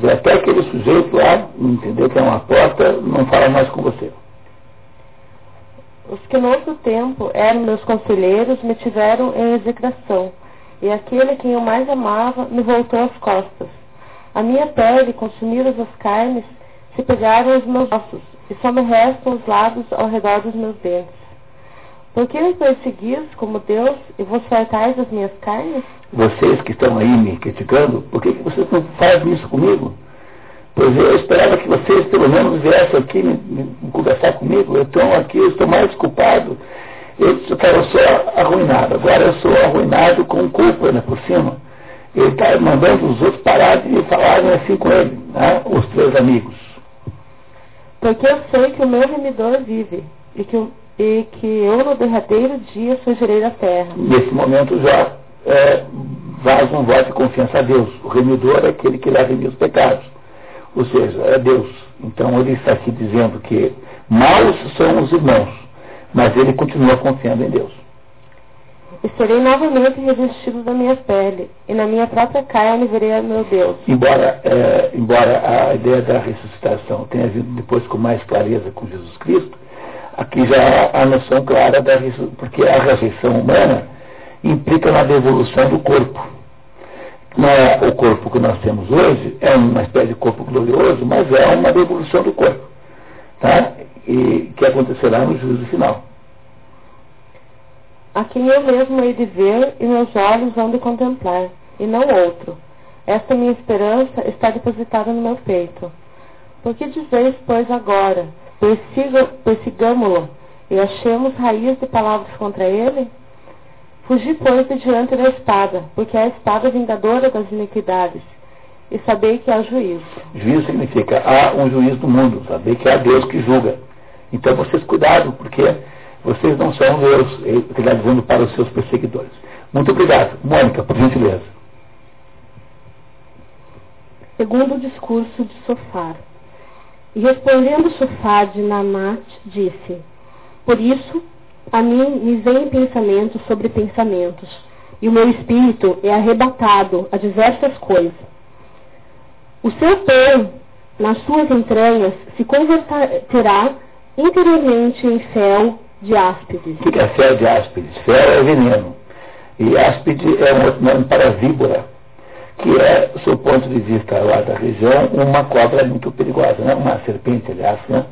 Até aquele sujeito lá, entendeu que é uma porta, não fala mais com você. Os que no outro tempo eram meus conselheiros me tiveram em execração, e aquele quem eu mais amava me voltou às costas. A minha pele, consumidas as carnes, se pegaram os meus ossos, e só me restam os lados ao redor dos meus dentes. Por que me perseguis como Deus e vos fartais das minhas carnes? Vocês que estão aí me criticando, por que, que vocês não fazem isso comigo? Pois eu esperava que vocês pelo menos viessem aqui me, me conversar comigo. Eu estou aqui, eu estou mais culpado. Eu, eu sou arruinado. Agora eu sou arruinado com culpa né, por cima. Ele está mandando os outros parar de falarem assim com ele, né, os três amigos. Porque eu sei que o meu remidor vive e que, e que eu no derradeiro dia surgirei da terra. Nesse momento já é, faz um voto de confiança a Deus. O remidor é aquele que leva em os pecados. Ou seja, é Deus. Então ele está aqui dizendo que maus são os irmãos, mas ele continua confiando em Deus. E serei novamente revestido da minha pele, e na minha própria carne verei a meu Deus. Embora, é, embora a ideia da ressuscitação tenha vindo depois com mais clareza com Jesus Cristo, aqui já há a noção clara da porque a ressurreição humana implica na devolução do corpo. Não é o corpo que nós temos hoje, é uma espécie de corpo glorioso, mas é uma devolução do corpo. Tá? E que acontecerá no juízo final. A quem eu mesmo hei de ver e meus olhos vão de contemplar, e não outro. Esta minha esperança está depositada no meu peito. Por que dizeis, pois, agora, persigamo-lo e achemos raiz de palavras contra ele? Fugi, pois, de diante da espada, porque é a espada vingadora das iniquidades, e sabei que há juízo. Juízo significa há um juiz no mundo, saber que há Deus que julga. Então vocês cuidado, porque vocês não são Deus, ele está dizendo para os seus perseguidores. Muito obrigado. Mônica, por gentileza. Segundo o discurso de Sofar. E respondendo Sofar de Namat, disse: Por isso a mim me vêm pensamentos sobre pensamentos, e o meu espírito é arrebatado a diversas coisas. O seu pão nas suas entranhas se converterá interiormente em fel de áspides. O que é fel de áspides? Fel é veneno. E áspide é um outro nome para víbora, que é, do seu ponto de vista lá da região, uma cobra muito perigosa, né? uma serpente, aliás. Né?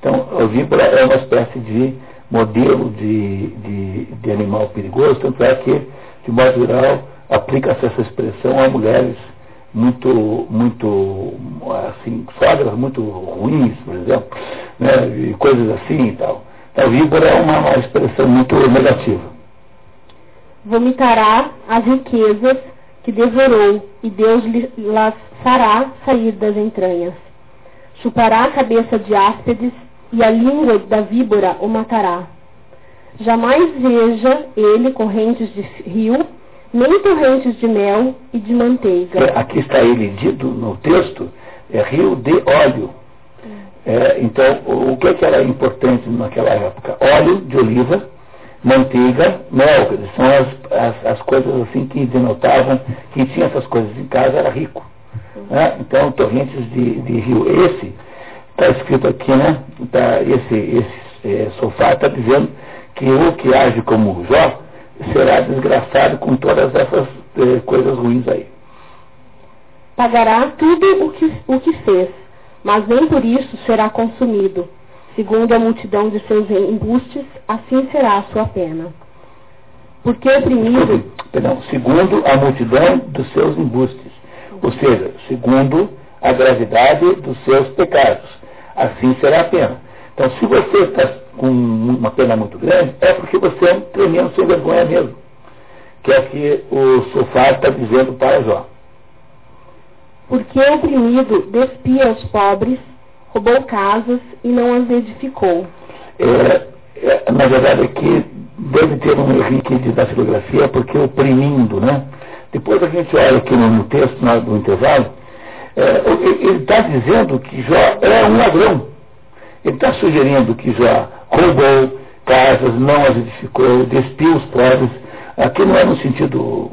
Então, a víbora é uma espécie de modelo de, de, de animal perigoso, tanto é que, de modo geral, aplica-se essa expressão a mulheres muito, muito, assim, sogras muito ruins, por exemplo, né, e coisas assim e tal. A víbora é uma, uma expressão muito negativa. Vomitará as riquezas que devorou, e Deus las fará sair das entranhas. Chupará a cabeça de áspides e a língua da víbora o matará. Jamais veja ele correntes de rio, nem torrentes de mel e de manteiga. Aqui está ele dito no texto, é rio de óleo. É, então, o que, é que era importante naquela época? Óleo de oliva, manteiga, mel, são as, as, as coisas assim que denotavam que tinha essas coisas em casa era rico. Né? Então, torrentes de, de rio. Esse, está escrito aqui, né? Tá, esse esse é, sofá está dizendo que o que age como Jó será desgraçado com todas essas é, coisas ruins aí. Pagará tudo o que, o que fez, mas nem por isso será consumido. Segundo a multidão de seus embustes, assim será a sua pena. Porque oprimido. Perdão, segundo a multidão dos seus embustes. Ou seja, segundo a gravidade dos seus pecados. Assim será a pena. Então, se você está com uma pena muito grande, é porque você é um tremendo sem vergonha mesmo. Que é o que o sofá está dizendo para Jó. Porque oprimido despia os pobres, roubou casas e não as edificou. É, é, na verdade, aqui deve ter um de, da filografia, porque oprimindo, né? Depois a gente olha aqui no, texto, no, no intervalo, é, ele está dizendo que Jó é um ladrão. Ele está sugerindo que Jó roubou casas, não as edificou, despiu os pobres. Aqui não é no sentido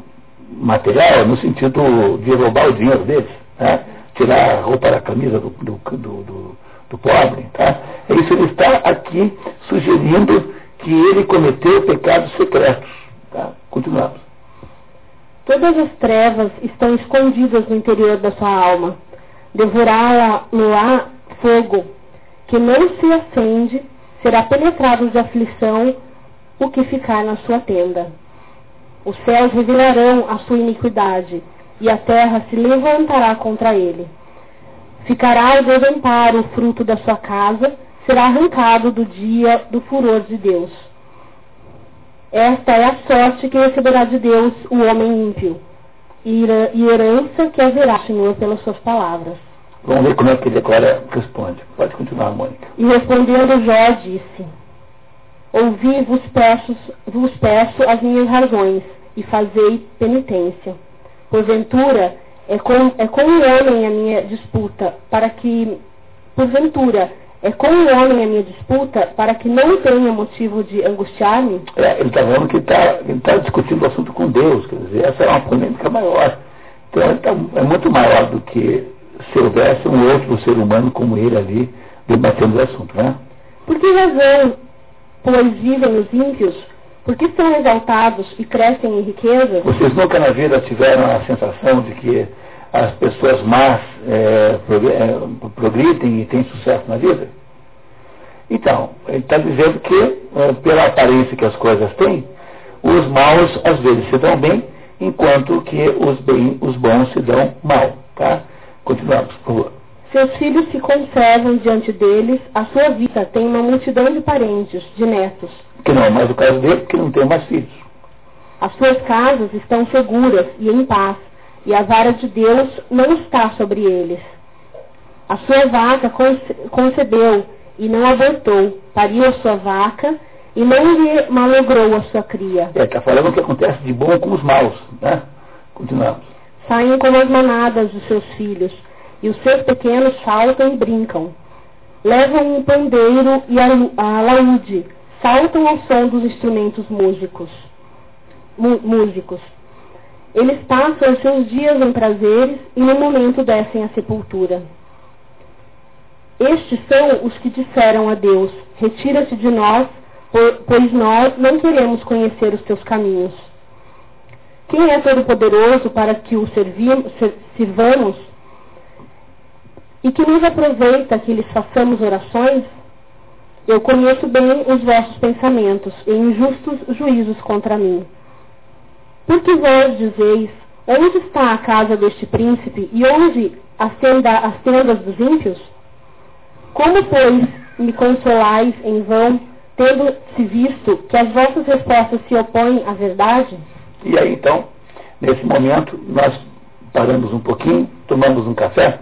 material, é no sentido de roubar o dinheiro deles, né? Tirar a roupa da camisa do, do, do, do, pobre. Tá? Isso, ele está aqui sugerindo que ele cometeu pecados secretos. Tá? Continuamos. Todas as trevas estão escondidas no interior da sua alma. Devorá-la-á fogo, que não se acende, será penetrado de aflição o que ficar na sua tenda. Os céus revelarão a sua iniquidade, e a terra se levantará contra ele. Ficará ao desamparo o fruto da sua casa, será arrancado do dia do furor de Deus. Esta é a sorte que receberá de Deus o homem ímpio, e herança que haverá, Senhor, pelas suas palavras. Vamos ver como é que ele agora responde. Pode continuar, Mônica. E respondendo Jó disse, Ouvi, vos peço, vos peço as minhas razões, e fazei penitência. Porventura, é com, é com o homem a minha disputa, para que, porventura, é com o homem a minha disputa, para que não tenha motivo de angustiar-me? É, ele está falando que tá, ele está discutindo o assunto com Deus, quer dizer, essa é uma polêmica maior. Então, ele tá, é muito maior do que se houvesse um outro ser humano como ele ali, debatendo o assunto, né? Por que razão, pois vivem os ímpios? Por que são exaltados e crescem em riqueza? Vocês nunca na vida tiveram a sensação de que as pessoas más é, progridem e têm sucesso na vida? Então, ele está dizendo que, é, pela aparência que as coisas têm, os maus às vezes se dão bem, enquanto que os, bem, os bons se dão mal. Tá? Continuamos, por favor. Seus filhos se conservam diante deles, a sua vida tem uma multidão de parentes, de netos. Que não é mais o caso dele, porque não tem mais filhos. As suas casas estão seguras e em paz, e a vara de Deus não está sobre eles. A sua vaca concebeu e não abortou, pariu a sua vaca e não lhe malogrou a sua cria. É, está falando o que acontece de bom com os maus, né? Continuamos. Saem como as manadas dos seus filhos, e os seus pequenos saltam e brincam. Levam um pandeiro e a laúde, saltam ao som dos instrumentos músicos. músicos. Eles passam os seus dias em prazeres e no momento descem à sepultura. Estes são os que disseram a Deus: Retira-se de nós, pois nós não queremos conhecer os teus caminhos. Quem é todo-poderoso para que o sirvamos e que nos aproveita que lhes façamos orações? Eu conheço bem os vossos pensamentos e injustos juízos contra mim. Por que vós dizeis, onde está a casa deste príncipe e onde as, as tendas dos ímpios? Como, pois, me consolais em vão, tendo-se visto que as vossas respostas se opõem à verdade? E aí, então, nesse momento, nós paramos um pouquinho, tomamos um café